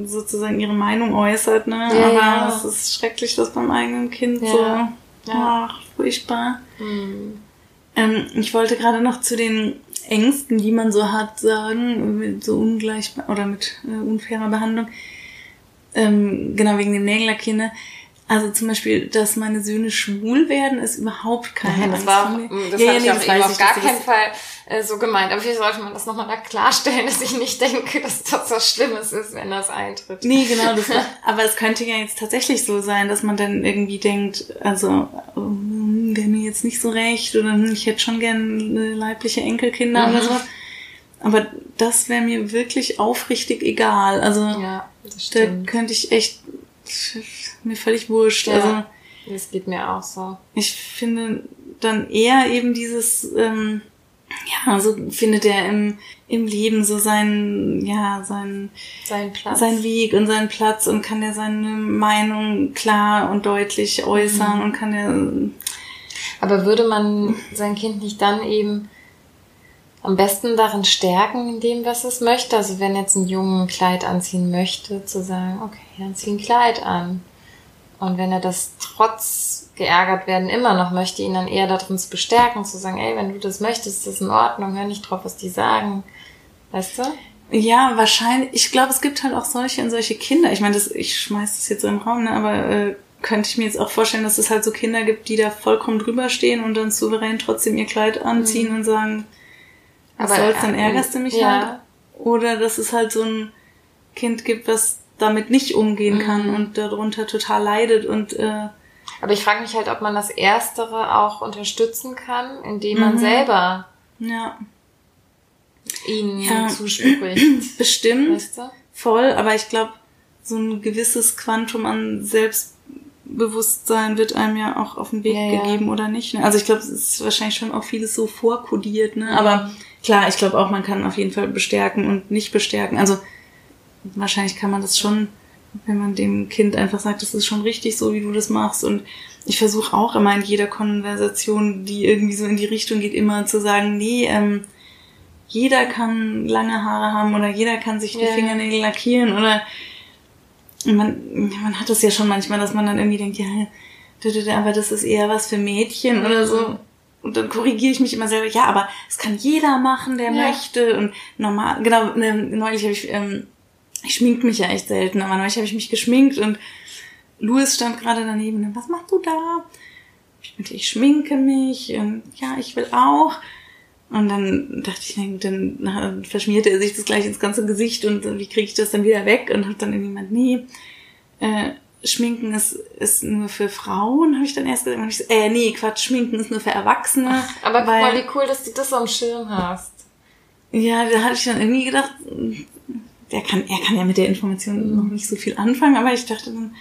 sozusagen ihre Meinung äußert, ne? Ja, Aber ja. es ist schrecklich, das beim eigenen Kind Ja. so. Ja. Ach, furchtbar. Hm. Ähm, ich wollte gerade noch zu den Ängsten, die man so hat, sagen, mit so ungleich oder mit äh, unfairer Behandlung. Ähm, genau wegen dem Nägellackieren. ne? Also zum Beispiel, dass meine Söhne schwul werden, ist überhaupt keine Nein, das war, das Ja, habe ja, ich nee, auch eben auf gar keinen Fall äh, so gemeint. Aber vielleicht sollte man das nochmal da klarstellen, dass ich nicht denke, dass das was Schlimmes ist, wenn das eintritt. Nee, genau, das aber es könnte ja jetzt tatsächlich so sein, dass man dann irgendwie denkt, also ähm, wäre mir jetzt nicht so recht oder hm, ich hätte schon gern äh, leibliche Enkelkinder Mhm. oder so. Aber das wäre mir wirklich aufrichtig egal. Also Ja, da könnte ich echt mir völlig wurscht. Ja. Also Das geht mir auch so. ich finde dann eher eben dieses, ähm, ja, so findet er im, im Leben so seinen, ja, seinen Sein Platz. seinen Weg und seinen Platz und kann er seine Meinung klar und deutlich äußern Mhm. und kann er Aber würde man sein Kind nicht dann eben am besten darin stärken, in dem, was es möchte? Also wenn jetzt ein Junge ein Kleid anziehen möchte, zu sagen, okay, dann zieh ein Kleid an. Und wenn er das trotz geärgert werden immer noch möchte, ihn dann eher darin zu bestärken, zu sagen, ey, wenn du das möchtest, ist das in Ordnung, hör nicht drauf, was die sagen. Weißt du? ja wahrscheinlich ich glaube es gibt halt auch solche und solche Kinder ich meine das ich schmeiß das jetzt so im Raum ne aber äh, könnte ich mir jetzt auch vorstellen dass es halt so Kinder gibt die da vollkommen drüber stehen und dann souverän trotzdem ihr Kleid anziehen und sagen was Mhm. Aber, soll's dann äh, ärgerst du mich ja. halt oder dass es halt so ein Kind gibt was damit nicht umgehen kann Mhm. und darunter total leidet und äh, Aber ich frage mich halt, ob man das Erstere auch unterstützen kann, indem man Mhm. selber ja ihnen Ja. zuspricht. bestimmt Weißt du? voll, aber ich glaube, so ein gewisses Quantum an Selbstbewusstsein wird einem ja auch auf den Weg Ja, gegeben oder nicht. Ne? Also ich glaube, es ist wahrscheinlich schon auch vieles so vorkodiert, ne? Aber klar, ich glaube auch, man kann auf jeden Fall bestärken und nicht bestärken. Also wahrscheinlich kann man das schon, wenn man dem Kind einfach sagt, das ist schon richtig so, wie du das machst. Und ich versuche auch immer in jeder Konversation, die irgendwie so in die Richtung geht, immer zu sagen, nee, ähm, jeder kann lange Haare haben oder jeder kann sich die Ja. Fingernägel lackieren oder man, man hat das ja schon manchmal, dass man dann irgendwie denkt, ja, aber das ist eher was für Mädchen oder so. Und dann korrigiere ich mich immer selber, ja, aber es kann jeder machen, der Ja. möchte. Und normal, genau, ne, neulich habe ich, ähm, ich schmink mich ja echt selten, aber neulich habe ich mich geschminkt und Louis stand gerade daneben. und, Was machst du da? Ich meinte, ich schminke mich und ja, ich will auch. Und dann dachte ich, dann na, verschmierte er sich das gleich ins ganze Gesicht und wie kriege ich das dann wieder weg? Und hat dann irgendwie gemeint, nee, äh, Schminken ist, ist nur für Frauen, habe ich dann erst gesagt. Und ich so, äh, nee, Quatsch, Schminken ist nur für Erwachsene. Aber guck weil, mal, wie cool, dass du das am Schirm hast. Ja, da hatte ich dann irgendwie gedacht, der kann, er kann ja mit der Information noch nicht so viel anfangen, aber ich dachte dann,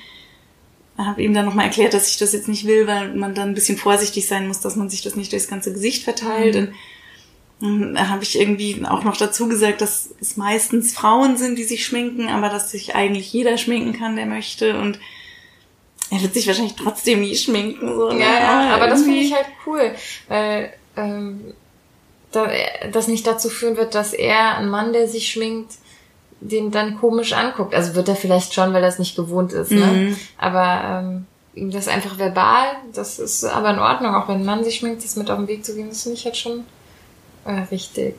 habe ihm dann nochmal erklärt, dass ich das jetzt nicht will, weil man dann ein bisschen vorsichtig sein muss, dass man sich das nicht durchs ganze Gesicht verteilt. Und dann habe ich irgendwie auch noch dazu gesagt, dass es meistens Frauen sind, die sich schminken, aber dass sich eigentlich jeder schminken kann, der möchte. Und er wird sich wahrscheinlich trotzdem nie schminken. So, ne? Ja, ja, aber das finde irgendwie- ich halt cool, weil ähm, da, das nicht dazu führen wird, dass er, ein Mann, der sich schminkt, den dann komisch anguckt. Also wird er vielleicht schon, weil er es nicht gewohnt ist, ne? Mhm. Aber ähm, ihm das einfach verbal, das ist aber in Ordnung, auch wenn ein Mann sich schminkt, das mit auf den Weg zu gehen, das finde ich halt schon äh, wichtig.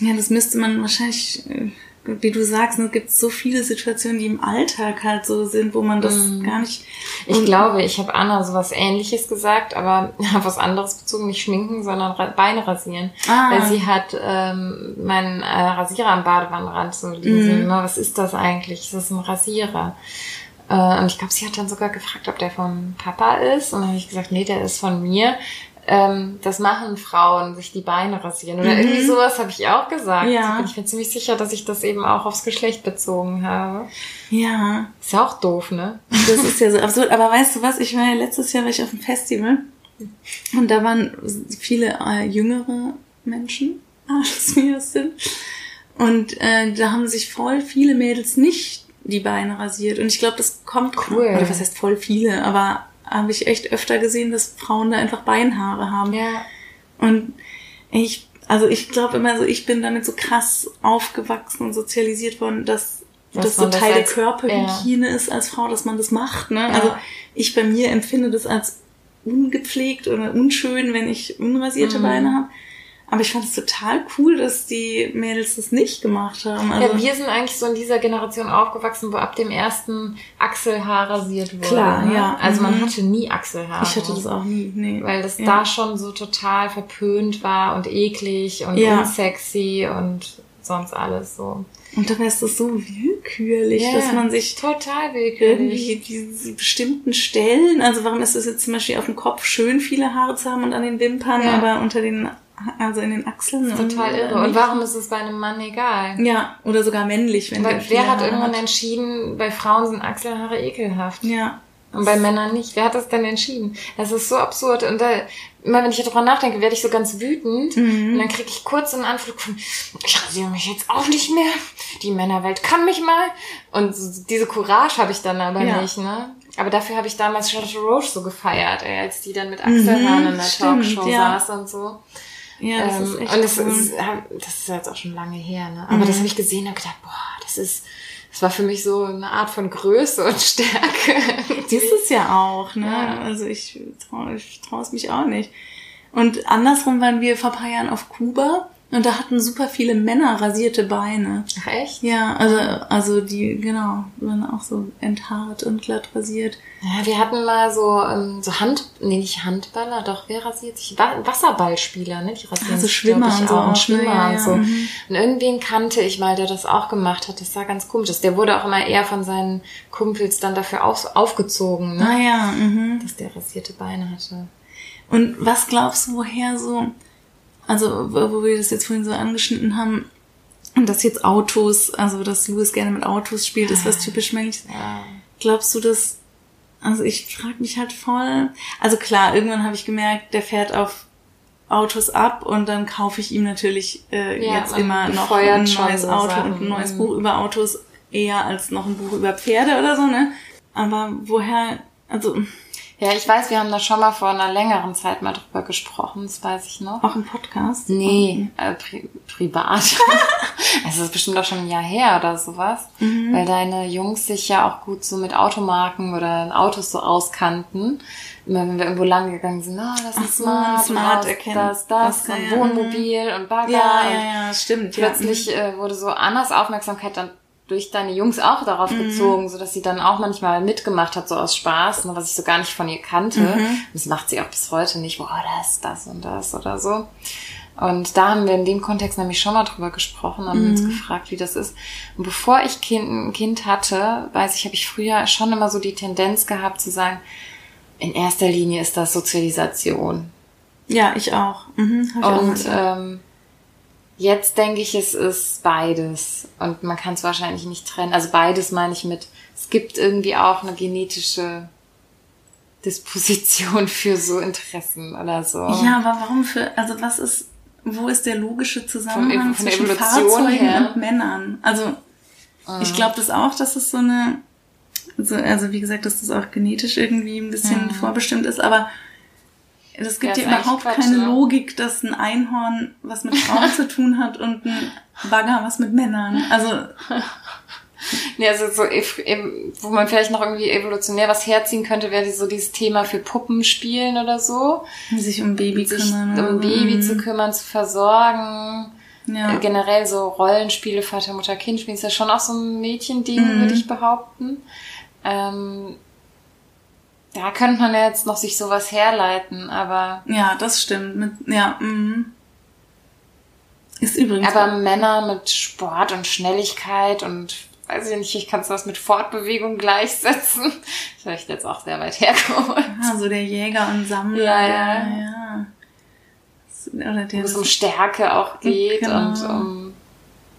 Ja, das müsste man wahrscheinlich, äh, wie du sagst, es gibt so viele Situationen, die im Alltag halt so sind, wo man das Mhm. gar nicht. Ich glaube, ich habe Anna sowas ähnliches gesagt, aber auf was anderes bezogen, nicht schminken, sondern Beine rasieren. Ah. Weil sie hat ähm, meinen äh, Rasierer am Badewannenrand so liegen. Sie immer, was ist das eigentlich? Ist das ein Rasierer? Äh, und ich glaube, sie hat dann sogar gefragt, ob der von Papa ist. Und dann habe ich gesagt, nee, der ist von mir. Ähm, das machen Frauen, sich die Beine rasieren. Oder Mhm. irgendwie sowas habe ich auch gesagt. Ja. Ich bin mir ziemlich sicher, dass ich das eben auch aufs Geschlecht bezogen habe. Ja, Ist ja auch doof, ne? das ist ja so absurd. Aber weißt du was? Ich war ja letztes Jahr war ich auf einem Festival und da waren viele äh, jüngere Menschen, als wir es sind. Und äh, da haben sich voll viele Mädels nicht die Beine rasiert. Und ich glaube, das kommt Cool. Oder was heißt voll viele? Aber habe ich echt öfter gesehen, dass Frauen da einfach Beinhaare haben. Ja. Und ich also ich glaube immer so, ich bin damit so krass aufgewachsen und sozialisiert worden, dass Dass das so man das Teil der Körperhygiene ist als Frau, dass man das macht. Ne? Also Ja. ich bei mir empfinde das als ungepflegt oder unschön, wenn ich unrasierte Mhm. Beine habe. Aber ich fand es total cool, dass die Mädels das nicht gemacht haben. Also, ja, wir sind eigentlich so in dieser Generation aufgewachsen, wo ab dem ersten Achselhaar rasiert wurde. Klar, ne? ja. Also man Mhm. hatte nie Achselhaare. ich hatte das auch nie. Nee. Weil das Ja. da schon so total verpönt war und eklig und Ja. unsexy und sonst alles so. Und dabei ist das so willkürlich, Ja, dass man sich total willkürlich. irgendwie diese bestimmten Stellen, also warum ist es jetzt zum Beispiel auf dem Kopf schön, viele Haare zu haben und an den Wimpern, Ja. aber unter den, also in den Achseln. Total und, irre. Und warum ist es bei einem Mann egal? Ja, oder sogar männlich, wenn der Weil viele wer hat irgendwann entschieden, bei Frauen sind Achselhaare ekelhaft? Ja. Und bei Männern nicht. Wer hat das denn entschieden? Das ist so absurd. Und da, immer wenn ich darüber nachdenke, werde ich so ganz wütend. Mhm. Und dann kriege ich kurz einen Anflug von, ich rasiere mich jetzt auch nicht mehr. Die Männerwelt kann mich mal. Und diese Courage habe ich dann aber Ja. nicht, ne? Aber dafür habe ich damals Charlotte Roche so gefeiert, ey, als die dann mit Achselhaaren in der Mhm, stimmt, Talkshow ja. saß und so. Ja, das Ähm, ist echt und das cool. ist, das ist jetzt auch schon lange her, ne? Aber das habe ich gesehen und gedacht, boah, das ist, das war für mich so eine Art von Größe und Stärke. ist es ja auch, ne? Ja. Also ich traue ich trau es mich auch nicht. Und andersrum waren wir vor ein paar Jahren auf Kuba und da hatten super viele Männer rasierte Beine. Ach, echt? Ja, also, also die, genau, waren auch so enthaart und glatt rasiert. Ja, wir hatten mal so, ähm, so Hand, nee, nicht Handballer, doch, wer rasiert sich? Wa Wasserballspieler, ne? Die rasieren so sich, Schwimmer ich, und so auch. Und? Schwimmer Ja, und so. mhm. Und irgendwen kannte ich mal, der das auch gemacht hat. Das sah ganz komisch aus. Der wurde auch immer eher von seinen Kumpels dann dafür auf, aufgezogen, ne? Ah ja, mhm. Dass der rasierte Beine hatte. Und was glaubst du, woher so, also wo wir das jetzt vorhin so angeschnitten haben, und dass jetzt Autos, also dass Louis gerne mit Autos spielt, ist was typisch männliches. Ja. Glaubst du, dass, also ich frage mich halt voll, also klar, irgendwann habe ich gemerkt, der fährt auf Autos ab und dann kaufe ich ihm natürlich äh, Ja, jetzt immer noch ein neues Auto Sachen. und ein neues Mhm. Buch über Autos eher als noch ein Buch über Pferde oder so, ne? Aber woher, also Ja, ich weiß, wir haben da schon mal vor einer längeren Zeit mal drüber gesprochen, das weiß ich noch. auch im Podcast? Nee, äh, pri privat. Es ist bestimmt auch schon ein Jahr her oder sowas. Mhm. Weil deine Jungs sich ja auch gut so mit Automarken oder Autos so auskannten. Immer wenn wir irgendwo lang gegangen sind, ah, das Ach ist so, smart, smart das, erkennen. das, das, Das, und ja, Wohnmobil und Bagger. Ja, ja, ja, stimmt. plötzlich ja. äh, wurde so Annas Aufmerksamkeit dann durch deine Jungs auch darauf Mhm. gezogen, so dass sie dann auch manchmal mitgemacht hat, so aus Spaß, ne, was ich so gar nicht von ihr kannte. Mhm. Das macht sie auch bis heute nicht, boah, das, das und das oder so. Und da haben wir in dem Kontext nämlich schon mal drüber gesprochen, haben Mhm. uns gefragt, wie das ist. Und bevor ich kind, ein Kind hatte, weiß ich, habe ich früher schon immer so die Tendenz gehabt zu sagen, in erster Linie ist das Sozialisation. Ja, ich auch. Mhm, ich auch Und gedacht. ähm, jetzt denke ich, es ist beides. Und man kann es wahrscheinlich nicht trennen. Also beides meine ich mit, es gibt irgendwie auch eine genetische Disposition für so Interessen oder so. Ja, aber warum für, also was ist, wo ist der logische Zusammenhang von der zwischen Evolution Fahrzeugen her. und Männern? Also, Ah. ich glaube das auch, dass es so eine, so, also wie gesagt, dass das auch genetisch irgendwie ein bisschen vorbestimmt ist, aber es gibt Ja, ja, überhaupt Quatsch, keine ne? Logik, dass ein Einhorn was mit Frauen zu tun hat und ein Bagger was mit Männern. Also, Ja, also so, wo man vielleicht noch irgendwie evolutionär was herziehen könnte, wäre so dieses Thema für Puppenspielen oder so. sich um Baby Sich kümmern. um. Baby Mhm. zu kümmern, zu versorgen. Ja. Äh, generell so Rollenspiele, Vater, Mutter, Kind spielen ist ja schon auch so ein Mädchending, Mhm. würde ich behaupten. Ähm, da könnte man ja jetzt noch sich sowas herleiten, aber, ja, das stimmt. Mit, ja, mhm. Ist übrigens aber Männer mit Sport und Schnelligkeit und weiß ich nicht, ich kann es das mit Fortbewegung gleichsetzen. Vielleicht jetzt auch sehr weit hergeholt. Ah, so der Jäger und Sammler. Ja, ja. ja. Oder der Wo es um Stärke auch geht Genau. und um,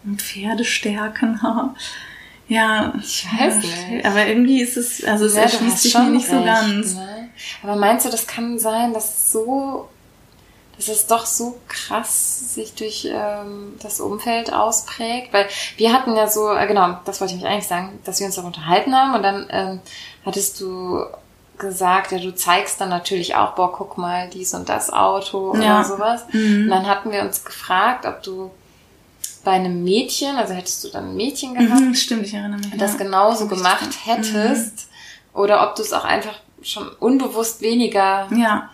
und Pferde stärken. ja, ich weiß nicht. Aber irgendwie ist es, also es Ja, erschließt sich mir schon nicht so recht, ganz. Ne? Aber meinst du, das kann sein, dass so, dass es doch so krass sich durch ähm, das Umfeld ausprägt? Weil wir hatten ja so, äh, genau, das wollte ich mich eigentlich sagen, dass wir uns darüber unterhalten haben und dann ähm, hattest du gesagt, ja, du zeigst dann natürlich auch, boah, guck mal, dies und das Auto oder Ja. sowas. Mhm. Und dann hatten wir uns gefragt, ob du bei einem Mädchen, also hättest du dann ein Mädchen gehabt, Mhm, stimmt, ich erinnere mich. das ja. genauso ich gemacht dann- hättest oder ob du es auch einfach schon unbewusst weniger Ja,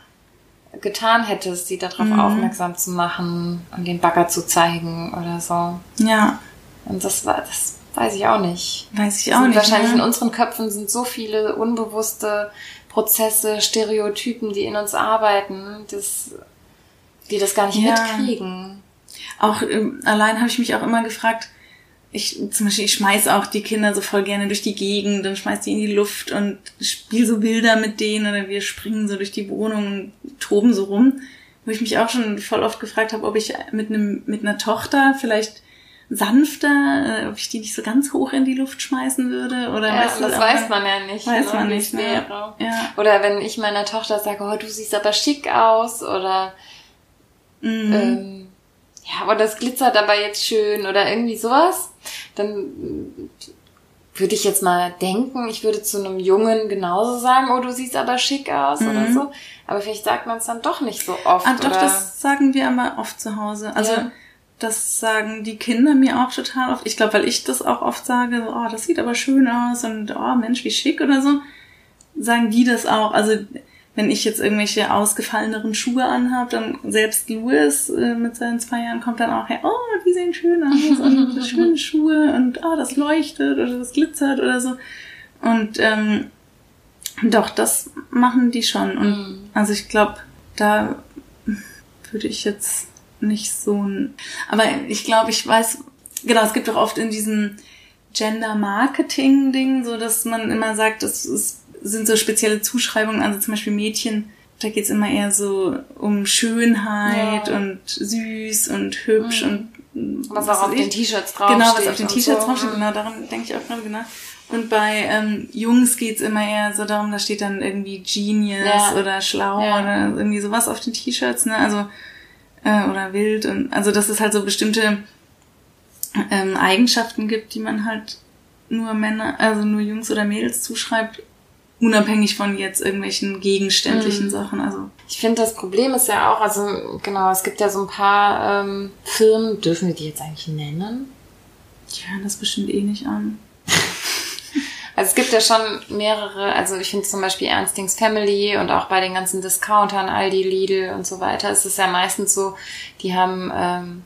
getan hättest, sie darauf Mhm. aufmerksam zu machen und den Bagger zu zeigen oder so. ja, Und das war, das weiß ich auch nicht. weiß ich Es auch nicht. wahrscheinlich ne? in unseren Köpfen sind so viele unbewusste Prozesse, Stereotypen, die in uns arbeiten, dass wir das gar nicht Ja. mitkriegen. Auch ähm, allein habe ich mich auch immer gefragt, ich zum Beispiel, ich schmeiß auch die Kinder so voll gerne durch die Gegend und schmeiß die in die Luft und spiel so Bilder mit denen oder wir springen so durch die Wohnung und toben so rum. Wo ich mich auch schon voll oft gefragt habe, ob ich mit einem mit einer Tochter vielleicht sanfter, äh, ob ich die nicht so ganz hoch in die Luft schmeißen würde oder Ja, weißt das weiß man ja nicht. weiß ne, man nicht, es ne? Ja. Oder wenn ich meiner Tochter sage, oh, du siehst aber schick aus oder Mhm. ähm, ja, aber das glitzert aber jetzt schön oder irgendwie sowas, dann würde ich jetzt mal denken, ich würde zu einem Jungen genauso sagen, oh, du siehst aber schick aus oder Mhm. so. Aber vielleicht sagt man es dann doch nicht so oft. Ah, doch, oder das sagen wir aber oft zu Hause. Also Ja. das sagen die Kinder mir auch total oft. Ich glaube, weil ich das auch oft sage, oh, das sieht aber schön aus und oh, Mensch, wie schick oder so, sagen die das auch. Also wenn ich jetzt irgendwelche ausgefalleneren Schuhe anhab, dann selbst Louis äh, mit seinen zwei Jahren kommt dann auch her, oh, die sehen schön aus und das schöne Schuhe und oh, das leuchtet oder das glitzert oder so. Und ähm, doch, das machen die schon. Und Mhm. also ich glaube, da würde ich jetzt nicht so ein. Aber ich glaube, ich weiß, genau, es gibt auch oft in diesem Gender-Marketing-Ding, so dass man immer sagt, es ist, sind so spezielle Zuschreibungen, also zum Beispiel Mädchen, da geht's immer eher so um Schönheit Ja. und süß und hübsch und was auch auf weiß den. T-Shirts draufsteht. Genau, was auf den T-Shirts so. draufsteht, genau, daran denke ich auch gerade genau. Und bei ähm, Jungs geht's immer eher so darum, da steht dann irgendwie Genius Ja. oder schlau Ja. oder irgendwie sowas auf den T-Shirts, ne? Also äh, oder wild und also dass es halt so bestimmte ähm, Eigenschaften gibt, die man halt nur Männer, also nur Jungs oder Mädels zuschreibt, unabhängig von jetzt irgendwelchen gegenständlichen Mhm. Sachen. Also Ich finde, das Problem ist ja auch, also genau, es gibt ja so ein paar ähm, Firmen, dürfen wir die jetzt eigentlich nennen? die hören das bestimmt eh nicht an. Also es gibt ja schon mehrere, also ich finde zum Beispiel Ernstings Family und auch bei den ganzen Discountern, Aldi, Lidl und so weiter, ist es ja meistens so, die haben ähm,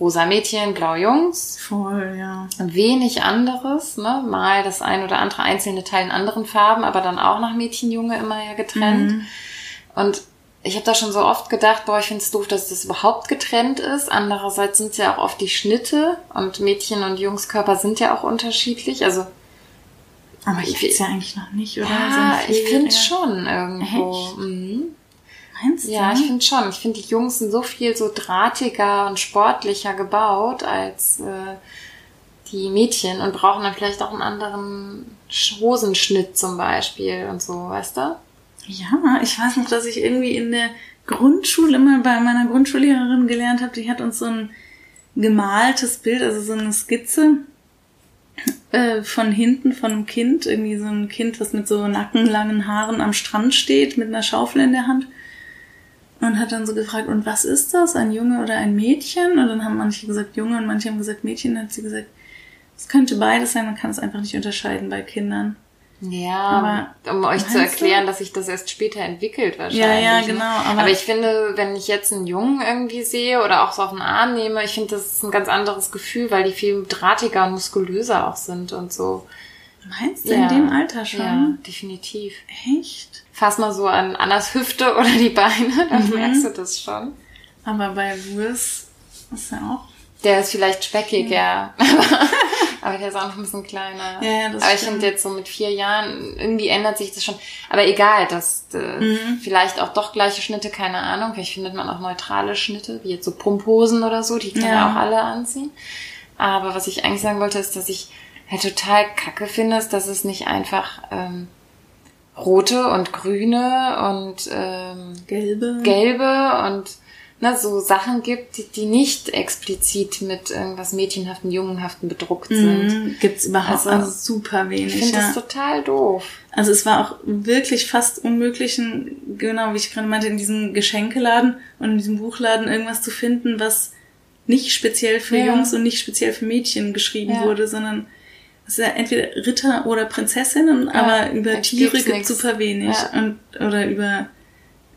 rosa Mädchen, blau Jungs, Voll, ja. wenig anderes, ne? Mal das ein oder andere einzelne Teil in anderen Farben, aber dann auch nach Mädchen, Junge immer ja getrennt. Mhm. Und ich habe da schon so oft gedacht, boah, ich finde es doof, dass das überhaupt getrennt ist. Andererseits sind es ja auch oft die Schnitte und Mädchen und Jungskörper sind ja auch unterschiedlich. Also Aber ich weiß ja eigentlich noch nicht, oder? ja, So ich finde schon irgendwo. Mhm. Meinst du? Ja, ich finde schon. Ich finde, die Jungs sind so viel so drahtiger und sportlicher gebaut als äh, die Mädchen und brauchen dann vielleicht auch einen anderen Sch- Hosenschnitt zum Beispiel und so, weißt du? Ja, ich weiß noch, dass ich irgendwie in der Grundschule immer bei meiner Grundschullehrerin gelernt habe, die hat uns so ein gemaltes Bild, also so eine Skizze äh, von hinten von einem Kind, irgendwie so ein Kind, was mit so nackenlangen Haaren am Strand steht, mit einer Schaufel in der Hand. Und hat dann so gefragt, und was ist das? Ein Junge oder ein Mädchen? Und dann haben manche gesagt Junge und manche haben gesagt Mädchen. Dann hat sie gesagt, es könnte beides sein, man kann es einfach nicht unterscheiden bei Kindern. Ja, um euch zu meinst du? erklären, dass sich das erst später entwickelt wahrscheinlich. Ja, ja, ne? genau, Aber, aber- ich finde, wenn ich jetzt einen Jungen irgendwie sehe oder auch so auf den Arm nehme, ich finde, das ist ein ganz anderes Gefühl, weil die viel drahtiger und muskulöser auch sind und so. Meinst du in dem Alter schon? Ja, definitiv. Echt? Fass mal so an Annas Hüfte oder die Beine, dann Mhm. merkst du das schon. Aber bei Louis ist ja auch. Der ist vielleicht speckig, ja. Aber der ist auch noch ein bisschen kleiner. Ja, ja, das Aber ich finde jetzt so mit vier Jahren, irgendwie ändert sich das schon. Aber egal, das äh, Mhm. vielleicht auch doch gleiche Schnitte, keine Ahnung. Vielleicht findet man auch neutrale Schnitte, wie jetzt so Pumphosen oder so, die kann ja. Ja. auch alle anziehen. Aber was ich eigentlich sagen wollte, ist, dass ich halt total kacke finde, ist, dass es nicht einfach ähm, rote und grüne und ähm, Gelbe. gelbe und ne, so Sachen gibt, die, die nicht explizit mit irgendwas Mädchenhaften, Jungenhaften bedruckt sind. Mhm, gibt's überhaupt Also, also, super wenig. Ich finde ja. das total doof. Also es war auch wirklich fast unmöglich, in- genau wie ich gerade meinte, in diesem Geschenkeladen und in diesem Buchladen irgendwas zu finden, was nicht speziell für Ja. Jungs und nicht speziell für Mädchen geschrieben Ja. wurde, sondern es ist ja entweder Ritter oder Prinzessinnen, aber über Tiere gibt's gibt nix. super wenig. Ja. Und, oder über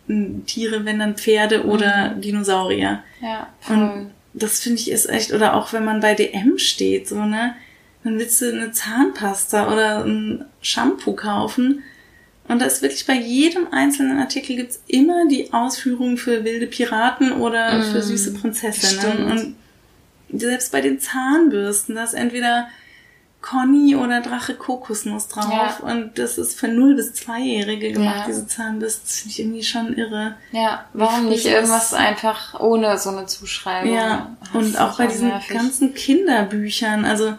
m, Tiere, wenn dann Pferde oder Dinosaurier. Ja, voll. Und das finde ich ist echt, oder auch wenn man bei DM steht, so, ne? Dann willst du eine Zahnpasta oder ein Shampoo kaufen. Und da ist wirklich bei jedem einzelnen Artikel gibt's immer die Ausführung für wilde Piraten oder für süße Prinzessinnen. stimmt. Und selbst bei den Zahnbürsten, da ist entweder Conny oder Drache Kokosnuss drauf. Ja. Und das ist für 0- bis 2-Jährige gemacht, Ja. diese Zahnbürsten. Das finde ich irgendwie schon irre. Ja, warum nicht irgendwas einfach ohne so eine Zuschreibung? Ja, und auch bei diesen nervig. ganzen Kinderbüchern, also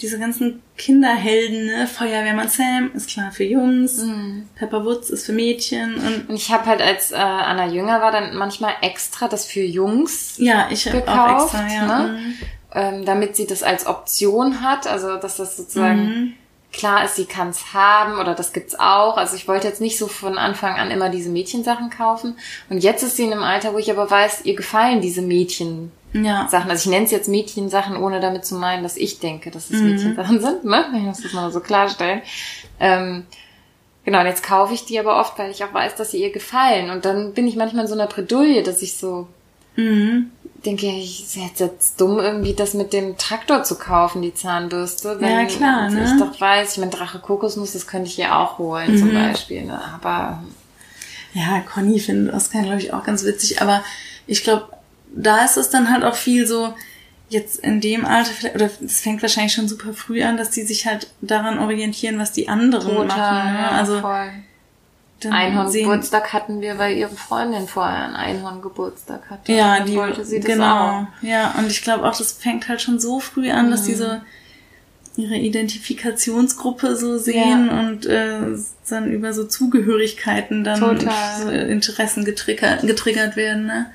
diese ganzen Kinderhelden, ne? Feuerwehrmann Sam ist klar für Jungs, Mhm. Pepper Woods ist für Mädchen und Und ich habe halt, als äh, Anna jünger war, dann manchmal extra das für Jungs, ja, ich habe auch extra, ja. ne? mhm. Ähm, damit sie das als Option hat. Also, dass das sozusagen Mhm. klar ist, sie kann es haben oder das gibt's auch. Also ich wollte jetzt nicht so von Anfang an immer diese Mädchensachen kaufen. Und jetzt ist sie in einem Alter, wo ich aber weiß, ihr gefallen diese Mädchen. Ja, Sachen. Also ich nenne es jetzt Mädchensachen, ohne damit zu meinen, dass ich denke, dass es Mhm. Mädchensachen sind. Ne? Ich muss das mal so klarstellen. Ähm, genau, und jetzt kaufe ich die aber oft, weil ich auch weiß, dass sie ihr gefallen. Und dann bin ich manchmal in so einer Bredouille, dass ich so mhm. Denke, ich ist jetzt, jetzt dumm, irgendwie das mit dem Traktor zu kaufen, die Zahnbürste. Ja, klar, ne? Ich doch weiß, ich meine, Drache Kokosnuss, das könnte ich ihr auch holen, zum Mhm. Beispiel. Ne? Aber ja, Conny findet Oscar, glaube ich, auch ganz witzig, aber ich glaube, da ist es dann halt auch viel so, jetzt in dem Alter, vielleicht- oder es fängt wahrscheinlich schon super früh an, dass die sich halt daran orientieren, was die anderen machen. Ne? ja, Also voll. Dann Einhorngeburtstag hatten wir, weil ihre Freundin vorher einen Einhorngeburtstag hatte. Ja, die wollte sie das genau. auch. Ja, und ich glaube auch, das fängt halt schon so früh an, dass die so ihre Identifikationsgruppe so sehen und äh, dann über so Zugehörigkeiten dann so Interessen getriggert, getriggert werden. Ne?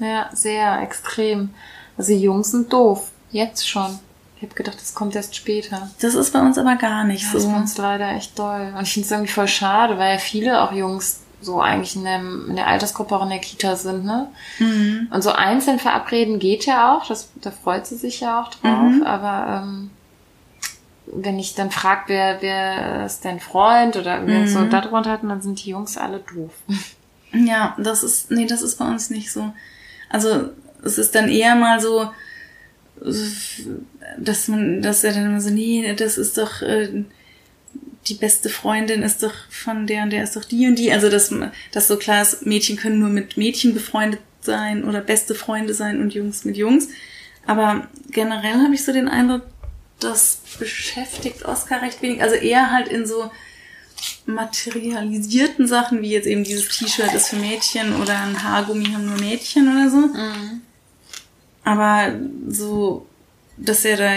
Ja, sehr extrem. Also die Jungs sind doof. Jetzt schon. Ich habe gedacht, das kommt erst später. Das ist bei uns aber gar nicht Das ist so. bei uns leider echt doll. Und ich finde es irgendwie voll schade, weil ja viele auch Jungs so eigentlich in, dem, in der Altersgruppe auch in der Kita sind, ne? Mhm. Und so einzeln verabreden geht ja auch, das, da freut sie sich ja auch drauf, Mhm. aber ähm, wenn ich dann frag, wer, wer ist dein Freund oder Mhm. so darunter hatten, dann sind die Jungs alle doof. Ja, das ist, nee, das ist bei uns nicht so. Also, es ist dann eher mal so, dass man, dass er dann immer so, nee, das ist doch, äh, die beste Freundin ist doch von der und der ist doch die und die. Also, dass, dass so klar ist, Mädchen können nur mit Mädchen befreundet sein oder beste Freunde sein und Jungs mit Jungs. Aber generell habe ich so den Eindruck, das beschäftigt Oscar recht wenig. Also eher halt in so materialisierten Sachen, wie jetzt eben dieses T-Shirt ist für Mädchen oder ein Haargummi haben nur Mädchen oder so. Aber so, dass er da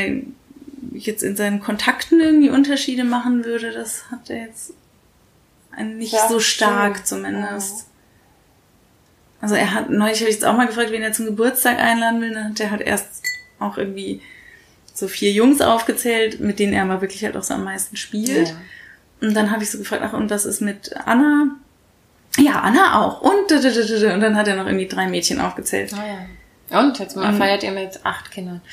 jetzt in seinen Kontakten irgendwie Unterschiede machen würde, das hat er jetzt nicht Ja, so stark schön. zumindest. Also er hat, neulich habe ich jetzt auch mal gefragt, wen er zum Geburtstag einladen will, dann hat er halt erst auch irgendwie so vier Jungs aufgezählt, mit denen er mal wirklich halt auch so am meisten spielt. Ja. Und dann habe ich so gefragt, ach, und was ist mit Anna? Ja, Anna auch. Und, und dann hat er noch irgendwie drei Mädchen aufgezählt. Ah, ja. Und jetzt mal feiert ihr mit acht Kindern.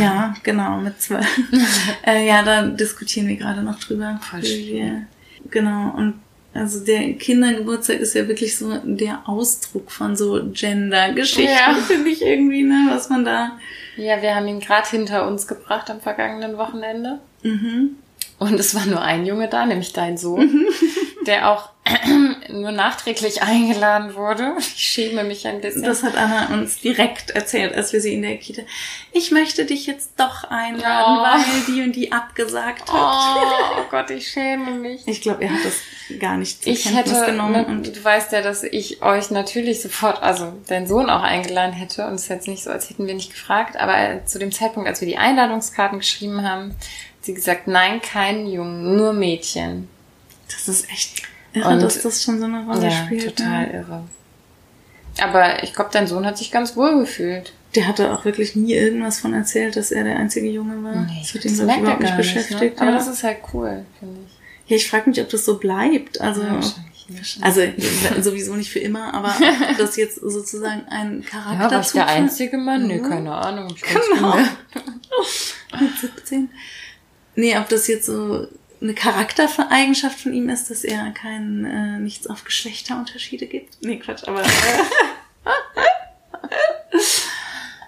Ja, genau, mit zwölf. äh, ja, da diskutieren wir gerade noch drüber. Voll wir- Genau, und also der Kindergeburtstag ist ja wirklich so der Ausdruck von so Gender-Geschichten, Ja. finde ich irgendwie, ne, was man da. Ja, wir haben ihn gerade hinter uns gebracht am vergangenen Wochenende. Mhm. Und es war nur ein Junge da, nämlich dein Sohn, der auch nur nachträglich eingeladen wurde. Ich schäme mich ein bisschen. Das hat Anna uns direkt erzählt, als wir sie in der Kita. Ich möchte dich jetzt doch einladen, Oh. weil die und die abgesagt hat. oh Gott, ich schäme mich. Ich glaube, er hat das gar nicht zur Ich Kenntnis hätte, genommen. Und du weißt ja, dass ich euch natürlich sofort, also deinen Sohn auch eingeladen hätte und es ist jetzt nicht so, als hätten wir nicht gefragt, aber zu dem Zeitpunkt, als wir die Einladungskarten geschrieben haben, sie gesagt, nein, keinen Jungen, nur Mädchen. das ist echt irre, Und- dass das schon so eine Rolle Ja, spielt. total Ne? irre. Aber ich glaube, dein Sohn hat sich ganz wohl gefühlt. Der hatte auch wirklich nie irgendwas von erzählt, dass er der einzige Junge war. Nee, das hat das ich, merkt er überhaupt nicht gar nicht, beschäftigt. Ne? Aber ja. das ist halt cool, finde ich. ja, ich frage mich, ob das so bleibt. Also, Ja, also sowieso nicht für immer, aber das jetzt sozusagen ein Charakter Ja, was der einzige Mann? Nee, Mhm. keine Ahnung. Ich Genau. mit 17. Nee, ob das jetzt so eine Charaktereigenschaft von ihm ist, dass er kein äh, nichts auf Geschlechterunterschiede gibt. Nee, Quatsch, aber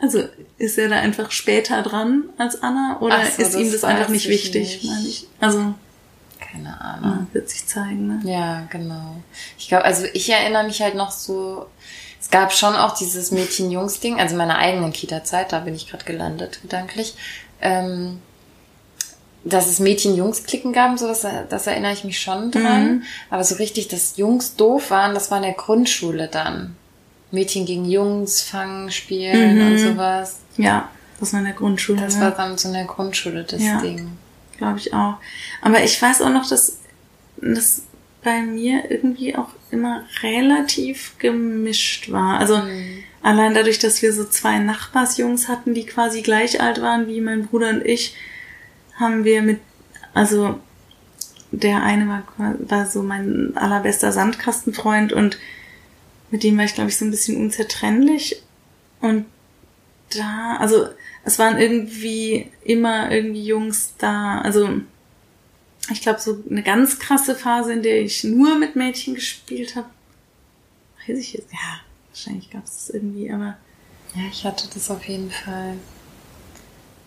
also ist er da einfach später dran als Anna oder so, ist ihm das das einfach nicht ich wichtig, nicht. meine ich. Also Keine Ahnung. ja, wird sich zeigen, ne? Ja, genau. Ich glaube, also ich erinnere mich halt noch so, es gab schon auch dieses Mädchen-Jungs-Ding, also meine eigenen Kita-Zeit, da bin ich gerade gelandet, gedanklich, ähm, dass es Mädchen-Jungs-Klicken gab, so das, das erinnere ich mich schon dran. Mhm. Aber so richtig, dass Jungs doof waren, das war in der Grundschule dann. Mädchen gegen Jungs, fangen, spielen Mhm. und sowas. Ja, das war in der Grundschule. Das war dann so in der Grundschule das Ja. Ding. glaube ich auch. Aber ich weiß auch noch, dass das bei mir irgendwie auch immer relativ gemischt war. Also allein dadurch, dass wir so zwei Nachbarsjungs hatten, die quasi gleich alt waren wie mein Bruder und ich, haben wir mit, also der eine war, war so mein allerbester Sandkastenfreund und mit dem war ich, glaube ich, so ein bisschen unzertrennlich. Und da, also es waren irgendwie immer irgendwie Jungs da. Also ich glaube, so eine ganz krasse Phase, in der ich nur mit Mädchen gespielt habe. Weiß ich jetzt. Ja, wahrscheinlich gab es das irgendwie, aber Ja, ich hatte das auf jeden Fall.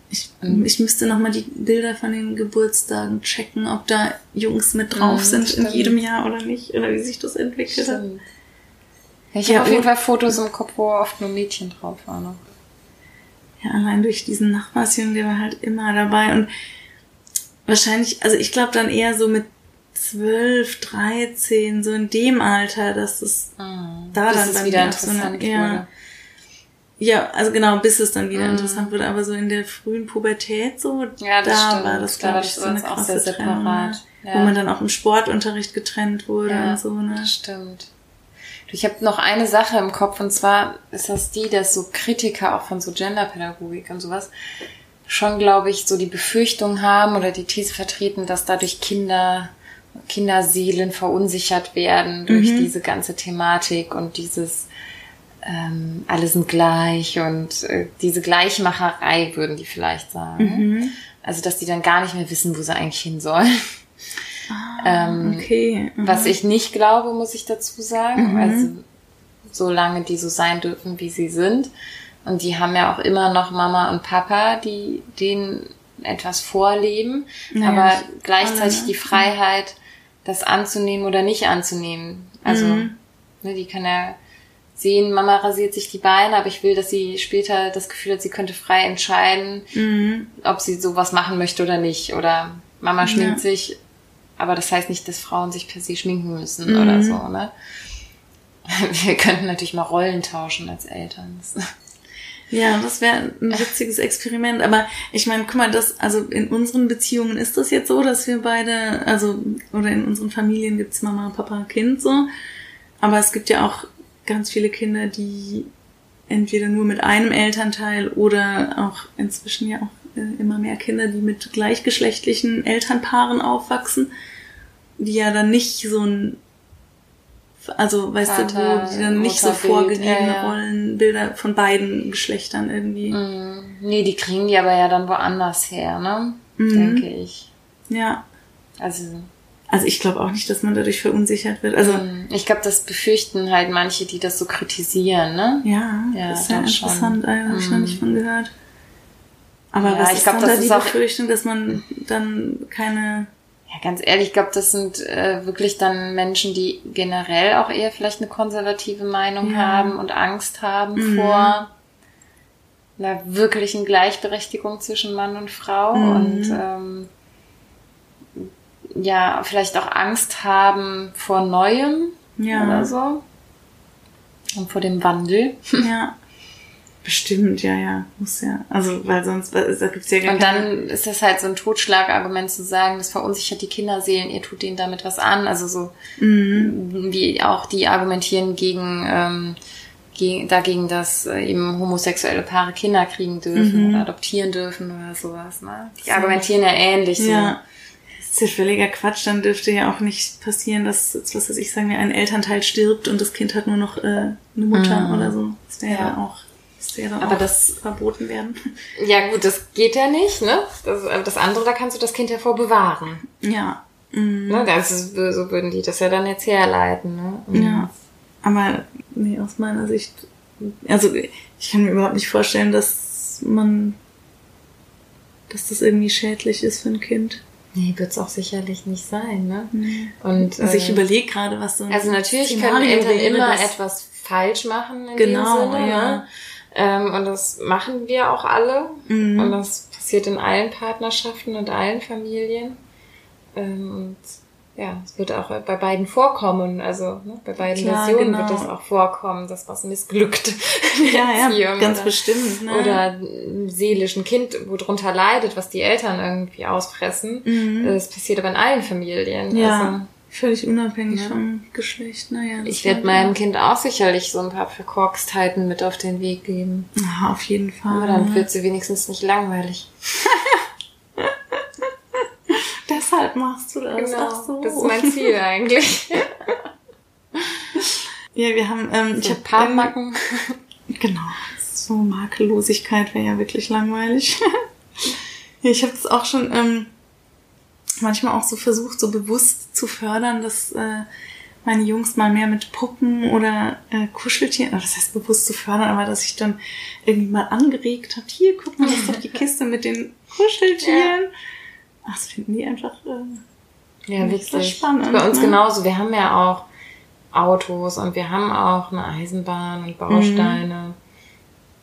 Ich, Mhm. ich müsste noch mal die Bilder von den Geburtstagen checken, ob da Jungs mit drauf Mhm, sind in stimmt. jedem Jahr oder nicht, oder wie sich das entwickelt hat. Stimmt. Ja, ich Ja, habe auf jeden Fall Fotos im Kopf, wo oft nur Mädchen drauf waren. Ja, allein durch diesen Nachbarsjungen, der war halt immer dabei und wahrscheinlich, also ich glaube dann eher so mit 12, 13, so in dem Alter, dass es Mhm. Da Bis dann bei wieder auch so eine- interessant ja. wurde. Ja, also genau, bis es dann wieder Mhm. interessant wurde, aber so in der frühen Pubertät so, Ja, das da stimmt. war das, Da glaube ich, so eine auch krasse sehr Trennung, separat. ne? Ja. wo man dann auch im Sportunterricht getrennt wurde Ja, und so, ne? das stimmt. Ich habe noch eine Sache im Kopf und zwar ist das die, dass so Kritiker auch von so Genderpädagogik und sowas schon, glaube ich, so die Befürchtung haben oder die These vertreten, dass dadurch Kinder, Kinderseelen verunsichert werden durch Mhm. diese ganze Thematik und dieses ähm, alle sind gleich und äh, diese Gleichmacherei, würden die vielleicht sagen. Mhm. Also, dass die dann gar nicht mehr wissen, wo sie eigentlich hin sollen. ähm, Okay. mhm. was ich nicht glaube, muss ich dazu sagen. Mhm. Also, solange die so sein dürfen, wie sie sind. Und die haben ja auch immer noch Mama und Papa, die denen etwas vorleben, Naja, aber gleichzeitig alle, ne? die Freiheit, das anzunehmen oder nicht anzunehmen. Also, Mhm. ne, die kann ja sehen, Mama rasiert sich die Beine, aber ich will, dass sie später das Gefühl hat, sie könnte frei entscheiden, Mhm. ob sie sowas machen möchte oder nicht. Oder Mama schminkt Ja. sich, aber das heißt nicht, dass Frauen sich per se schminken müssen Mhm. oder so, ne? Wir könnten natürlich mal Rollen tauschen als Eltern. Ja, das wäre ein witziges Experiment. Aber ich meine, guck mal, das, also in unseren Beziehungen ist das jetzt so, dass wir beide, also, oder in unseren Familien gibt's Mama, Papa, Kind so. Aber es gibt ja auch ganz viele Kinder, die entweder nur mit einem Elternteil oder auch inzwischen ja auch äh, immer mehr Kinder, die mit gleichgeschlechtlichen Elternpaaren aufwachsen, die ja dann nicht so ein also weißt du, Vater, wo die dann nicht so vorgegebene ja, ja. Rollenbilder von beiden Geschlechtern irgendwie. Mm, nee, die kriegen die aber ja dann woanders her, ne? Mhm. Denke ich. Ja. Also, Also ich glaube auch nicht, dass man dadurch verunsichert wird. Also mm, ich glaube, das befürchten halt manche, die das so kritisieren, ne? ja, Ja, ist ja interessant, äh, habe ich noch nicht von gehört. Aber Ja, was ich ist glaub, dann das da die ist auch- Befürchtung, dass man dann keine Ja, ganz ehrlich, ich glaube, das sind äh, wirklich dann Menschen, die generell auch eher vielleicht eine konservative Meinung Ja. haben und Angst haben Mhm. vor einer wirklichen Gleichberechtigung zwischen Mann und Frau Mhm. und ähm, ja, vielleicht auch Angst haben vor Neuem ja, oder so und vor dem Wandel. ja. Bestimmt, ja, ja, muss ja. Also, weil sonst, da gibt's ja gar Und dann ist das halt so ein Totschlagargument zu sagen, das verunsichert die Kinderseelen, ihr tut denen damit was an. Also so Mhm. wie auch die argumentieren gegen, ähm, dagegen, dass äh, eben homosexuelle Paare Kinder kriegen dürfen Mhm. oder adoptieren dürfen oder sowas. Ne? Die argumentieren ja ähnlich so. Ja. Ist ja völliger Quatsch. Dann dürfte ja auch nicht passieren, dass, was weiß ich, sagen wir, ein Elternteil stirbt und das Kind hat nur noch äh, eine Mutter Mhm. oder so. Das wäre ja. Ja. auch, das wäre Aber auch das- verboten werden. Ja gut, das geht ja nicht, ne? Das, aber das andere, da kannst du das Kind ja vor bewahren. Ja. Mhm. Ne? Das ist, so würden die das ja dann jetzt herleiten. Ne? Mhm. Ja. Aber nee, aus meiner Sicht, also ich kann mir überhaupt nicht vorstellen, dass man, dass das irgendwie schädlich ist für ein Kind. Nee, wird's auch sicherlich nicht sein, ne? Und, Also ich äh, überlege gerade, was so ein Also natürlich können Eltern immer etwas falsch machen in Genau, dem Sinne. ja. Ne? Ähm, und das machen wir auch alle. Mhm. Und das passiert in allen Partnerschaften und allen Familien. Ähm, und ja, es wird auch bei beiden vorkommen. Also ne, bei beiden Klar, Versionen genau. wird es auch vorkommen, dass was missglückt. Ja, ja, ganz oder, bestimmt. Ne? Oder ein seelischen Kind, wo drunter leidet, was die Eltern irgendwie ausfressen. Mhm. Das passiert aber in allen Familien. Ja, Also, völlig unabhängig Ja. vom Geschlecht. Naja, das ich werde halt meinem Kind auch sicherlich so ein paar Verkorkstheiten mit auf den Weg geben. Ja, auf jeden Fall. Aber dann wird sie wenigstens nicht langweilig. Deshalb machst du das. Ach so. Genau. Das ist mein Ziel eigentlich. Ja, wir haben, ähm, ich Ich habe habe Paarmacken. Genau. So Makellosigkeit wäre ja wirklich langweilig. ja, ich habe das auch schon ähm, manchmal auch so versucht, so bewusst zu fördern, dass äh, meine Jungs mal mehr mit Puppen oder äh, Kuscheltieren, das heißt bewusst zu fördern, aber dass ich dann irgendwie mal angeregt habe, hier, guck mal, das ist doch die Kiste mit den Kuscheltieren. Ach, das finden die einfach äh, Ja, Das ist wirklich. spannend, Bei uns ne? genauso. Wir haben ja auch Autos und wir haben auch eine Eisenbahn und Bausteine.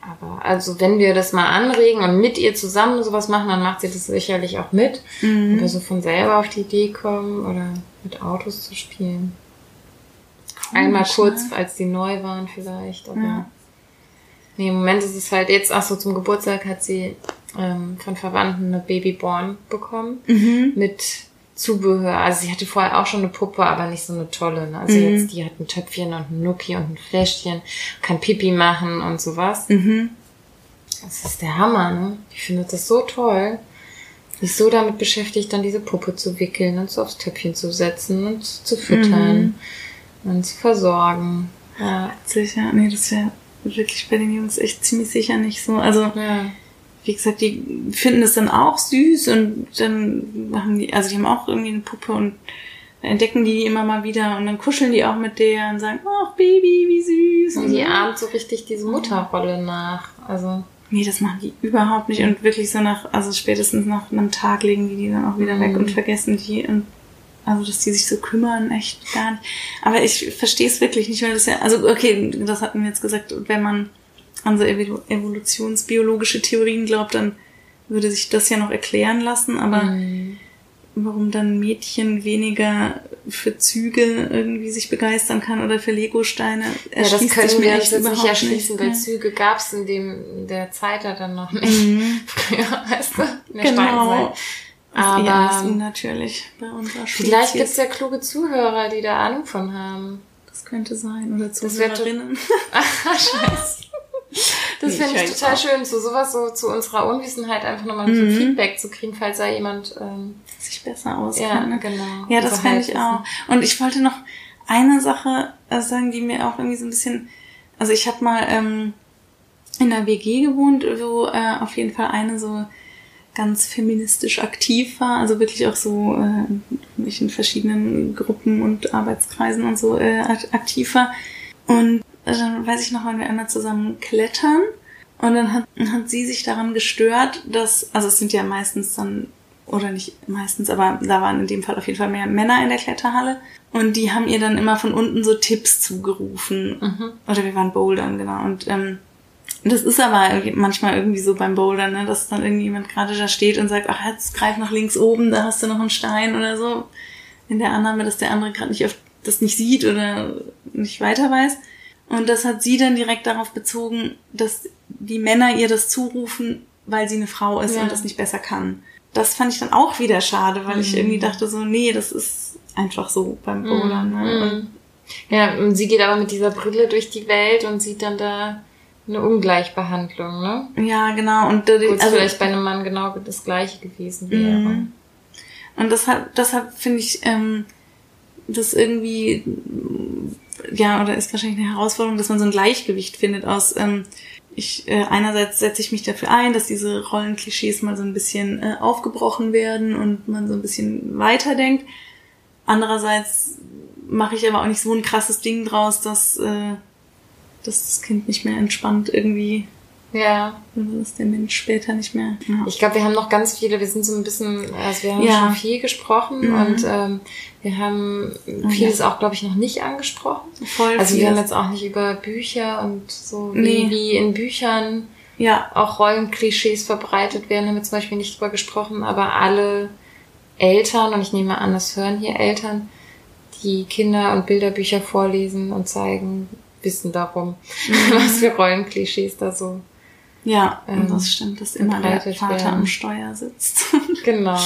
Aber also wenn wir das mal anregen und mit ihr zusammen sowas machen, dann macht sie das sicherlich auch mit. Wenn wir so von selber auf die Idee kommen oder mit Autos zu spielen. Einmal Komisch, kurz, ne? als die neu waren vielleicht. Aber Ja. nee, im Moment ist es halt jetzt, ach so, zum Geburtstag hat sie ähm, von Verwandten eine Babyborn bekommen Mhm. mit Zubehör. Also sie hatte vorher auch schon eine Puppe, aber nicht so eine tolle. Ne? Also Mhm. jetzt, die hat ein Töpfchen und ein Nuki und ein Fläschchen, kann Pipi machen und sowas. Mhm. Das ist der Hammer, ne? Ich finde das so toll. Ist so damit beschäftigt, dann diese Puppe zu wickeln und so aufs Töpfchen zu setzen und zu füttern Mhm. und zu versorgen. Ja. Sicher, nee, das wäre wirklich bei den Jungs echt ziemlich sicher nicht so. Also, ja. Wie gesagt, die finden es dann auch süß und dann machen die, also die haben auch irgendwie eine Puppe und entdecken die immer mal wieder und dann kuscheln die auch mit der und sagen, ach Baby, wie süß. Und die ahmt so richtig diese Mutterrolle nach. Also, Nee, das machen die überhaupt nicht und wirklich so nach, also spätestens nach einem Tag legen die die dann auch wieder weg Mhm. und vergessen die und also, dass die sich so kümmern, echt gar nicht. Aber ich verstehe es wirklich nicht, weil das ja, also, okay, das hatten wir jetzt gesagt, wenn man an so evolu- evolutionsbiologische Theorien glaubt, dann würde sich das ja noch erklären lassen, aber Mhm. warum dann Mädchen weniger für Züge irgendwie sich begeistern kann oder für Legosteine, ja, das können mir jetzt nicht erschließen, weil? Züge gab es in dem in der Zeit ja dann noch nicht. Mhm. Früher, weißt du, in der Genau. Steinzeit. Aber unnatürlich bei unserer Spezies. vielleicht gibt's ja kluge Zuhörer, die da Ahnung von haben. Das könnte sein. Oder Zuhörerinnen. Ach, scheiße. Das Nee, fände ich total auch. schön, so sowas so zu unserer Unwissenheit einfach nochmal Mhm. so Feedback zu kriegen, falls da jemand ähm, sich besser ja, auskennt. ne? genau. Ja, das fände ich auch. Und ich wollte noch eine Sache äh, sagen, die mir auch irgendwie so ein bisschen, also ich habe mal ähm, in einer WG gewohnt, wo äh, auf jeden Fall eine so ganz feministisch aktiv war, also wirklich auch so äh, in verschiedenen Gruppen und Arbeitskreisen und so äh, ak- aktiv war. Und dann weiß ich noch, waren wir einmal zusammen klettern und dann hat, hat sie sich daran gestört, dass, also es sind ja meistens dann, oder nicht meistens, aber da waren in dem Fall auf jeden Fall mehr Männer in der Kletterhalle und die haben ihr dann immer von unten so Tipps zugerufen. Mhm. Oder wir waren bouldern, genau. Und ähm, das ist aber manchmal irgendwie so beim Bouldern, ne, dass dann irgendjemand gerade da steht und sagt, ach, jetzt greif nach links oben, da hast du noch einen Stein oder so. In der Annahme, dass der andere gerade nicht auf das nicht sieht oder nicht weiter weiß. Und das hat sie dann direkt darauf bezogen, dass die Männer ihr das zurufen, weil sie eine Frau ist Ja. und das nicht besser kann. Das fand ich dann auch wieder schade, weil ich Mhm. irgendwie dachte so, nee, das ist einfach so beim Bouldern. Ne? Mhm. Ja, und sie geht aber mit dieser Brille durch die Welt und sieht dann da eine Ungleichbehandlung, ne? Ja, genau. Und Wo es also, vielleicht bei einem Mann genau das gleiche gewesen wäre. Mhm. Und deshalb, deshalb finde ich ähm, das irgendwie, ja, oder ist wahrscheinlich eine Herausforderung, dass man so ein Gleichgewicht findet aus, ähm, ich, äh, einerseits setze ich mich dafür ein, dass diese Rollenklischees mal so ein bisschen äh, aufgebrochen werden und man so ein bisschen weiterdenkt. Andererseits mache ich aber auch nicht so ein krasses Ding draus, dass, äh, dass das Kind nicht mehr entspannt irgendwie Ja. oder dass der Mensch später nicht mehr. Ja. Ich glaube, wir haben noch ganz viele, wir sind so ein bisschen, also wir haben Ja. schon viel gesprochen Mhm. und ähm, wir haben vieles auch, glaube ich, noch nicht angesprochen. Voll Also wir viel. haben jetzt auch nicht über Bücher und so, Nee. wie, in Büchern ja, auch Rollenklischees verbreitet werden, haben wir zum Beispiel nicht drüber gesprochen, aber alle Eltern, und ich nehme an, das hören hier Eltern, die Kinder- und Bilderbücher vorlesen und zeigen, wissen darum, was für Rollenklischees da so. Ja, Ähm, das stimmt, dass immer der Vater werden. am Steuer sitzt. Genau.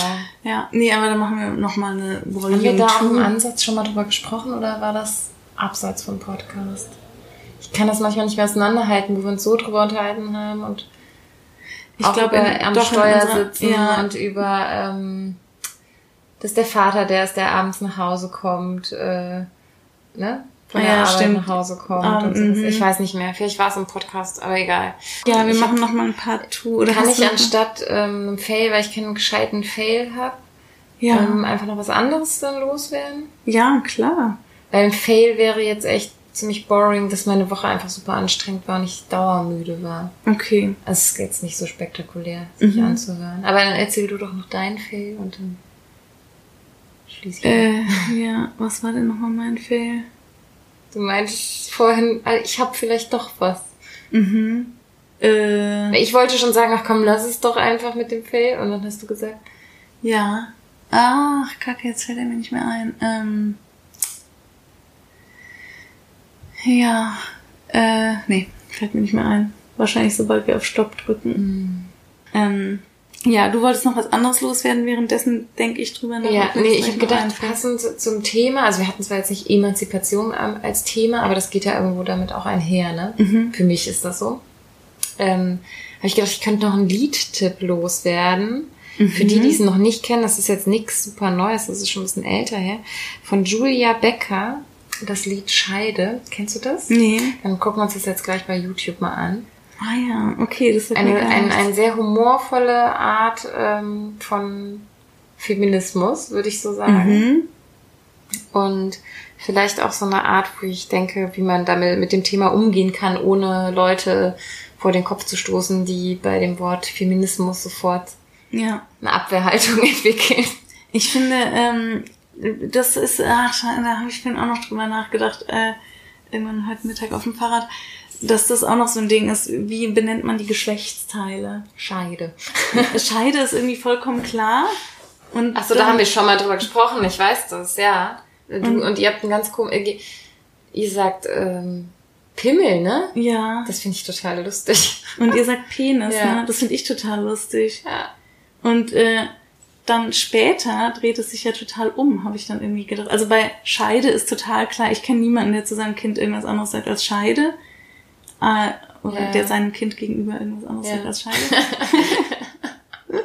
ja, nee, aber dann machen wir nochmal eine Haben wir da auch im Volume Ansatz schon mal drüber gesprochen oder war das abseits vom Podcast? Ich kann das manchmal nicht mehr auseinanderhalten, wo wir uns so drüber unterhalten haben und Ich auch glaube, über in- am Steuer unserer- sitzen ja. und über ähm, dass der Vater der ist, der abends nach Hause kommt, äh, ne? Von der ja, Arbeit stimmt. nach Hause kommt Ah, und sowas. mhm. Ich weiß nicht mehr. Vielleicht war es im Podcast, aber egal. Ja, wir Ich machen nochmal ein Part 2. Oder Kann ich noch- anstatt ähm, Fail, weil ich keinen gescheiten Fail habe, Ja, ähm, einfach noch was anderes dann loswerden? ja, klar. Weil ein Fail wäre jetzt echt ziemlich boring, dass meine Woche einfach super anstrengend war und ich dauermüde war. Okay. Also es ist jetzt nicht so spektakulär, sich Mhm. anzuhören. Aber dann erzähl du doch noch deinen Fail und dann schließe ich. Äh, ja, was war denn nochmal mein Fail? Du meintest vorhin, ah, ich habe vielleicht doch was. Mhm. Äh, Ich wollte schon sagen, ach komm, lass es doch einfach mit dem Fail. Und dann hast du gesagt, ja. Ach, kacke, jetzt fällt er mir nicht mehr ein. Ähm, ja. Äh, nee, fällt mir nicht mehr ein. Wahrscheinlich sobald wir auf Stopp drücken. Ähm, ja, du wolltest noch was anderes loswerden, währenddessen denke ich drüber nach. ja, nee, ich habe gedacht, einfällt. passend zum Thema, also wir hatten zwar jetzt nicht Emanzipation als Thema, aber das geht ja irgendwo damit auch einher, ne? Mhm. Für mich ist das so. Ähm, habe ich gedacht, ich könnte noch einen Liedtipp loswerden. Für die, die es noch nicht kennen, das ist jetzt nichts super Neues, das ist schon ein bisschen älter her. Von Julia Becker, das Lied Scheide. Kennst du das? Nee. Dann gucken wir uns das jetzt gleich bei YouTube mal an. Ah ja, okay, das wird Eine, ein, eine sehr humorvolle Art ähm, von Feminismus, würde ich so sagen. Mhm. Und vielleicht auch so eine Art, wo ich denke, wie man damit mit dem Thema umgehen kann, ohne Leute vor den Kopf zu stoßen, die bei dem Wort Feminismus sofort Ja. eine Abwehrhaltung entwickeln. Ich finde, ähm, das ist, ach, da habe ich vorhin auch noch drüber nachgedacht, äh, irgendwann heute Mittag auf dem Fahrrad, dass das auch noch so ein Ding ist, wie benennt man die Geschlechtsteile? Scheide. Scheide ist irgendwie vollkommen klar. Und Achso, da dann- haben wir schon mal drüber gesprochen, ich weiß das, ja. Du, Und- und, ihr habt einen ganz komisch, ihr sagt ähm, Pimmel, ne? Ja. Das finde ich total lustig. Und ihr sagt Penis, Ja. ne? Das finde ich total lustig. Ja. Und äh, dann später dreht es sich ja total um, habe ich dann irgendwie gedacht. Also bei Scheide ist total klar, ich kenne niemanden, der zu seinem Kind irgendwas anderes sagt als Scheide. Äh, oder Ja. der seinem Kind gegenüber irgendwas anderes Ja. als Scheide.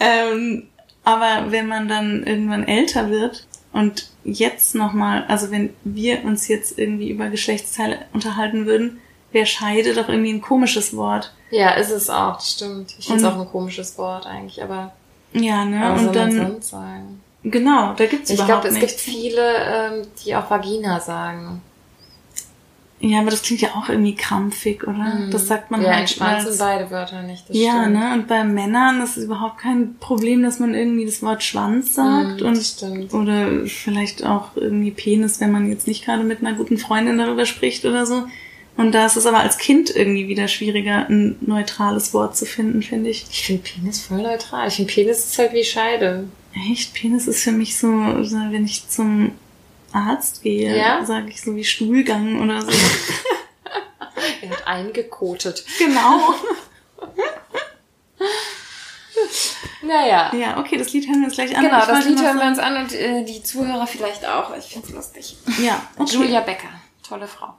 ähm, aber wenn man dann irgendwann älter wird und jetzt nochmal, also wenn wir uns jetzt irgendwie über Geschlechtsteile unterhalten würden, wäre Scheide doch irgendwie ein komisches Wort. Ja, ist es auch, das stimmt. Ich finde es auch ein komisches Wort eigentlich, aber Ja, ne? soll und dann, genau, da gibt's Ich überhaupt glaube, es nichts. gibt viele, ähm, die auch Vagina sagen. Ja, aber das klingt ja auch irgendwie krampfig, oder? Das sagt man Mhm. ja, halt als- sind beide Wörter nicht. Das Ja, stimmt. ne? Und bei Männern ist es überhaupt kein Problem, dass man irgendwie das Wort Schwanz sagt Mhm, und das stimmt. oder vielleicht auch irgendwie Penis, wenn man jetzt nicht gerade mit einer guten Freundin darüber spricht oder so. Und da ist es aber als Kind irgendwie wieder schwieriger, ein neutrales Wort zu finden, finde ich. Ich finde Penis voll neutral. Ich finde Penis ist halt wie Scheide. Echt, Penis ist für mich so, so, wenn ich zum Arzt gehe, Ja? sage ich so wie Stuhlgang oder so. Er hat eingekotet. genau. Naja. Ja, okay, das Lied hören wir uns gleich an. Genau, Ich das Lied hören wir uns an und äh, die Zuhörer vielleicht auch. Ich find's lustig. Ja, okay. Julia Becker, tolle Frau.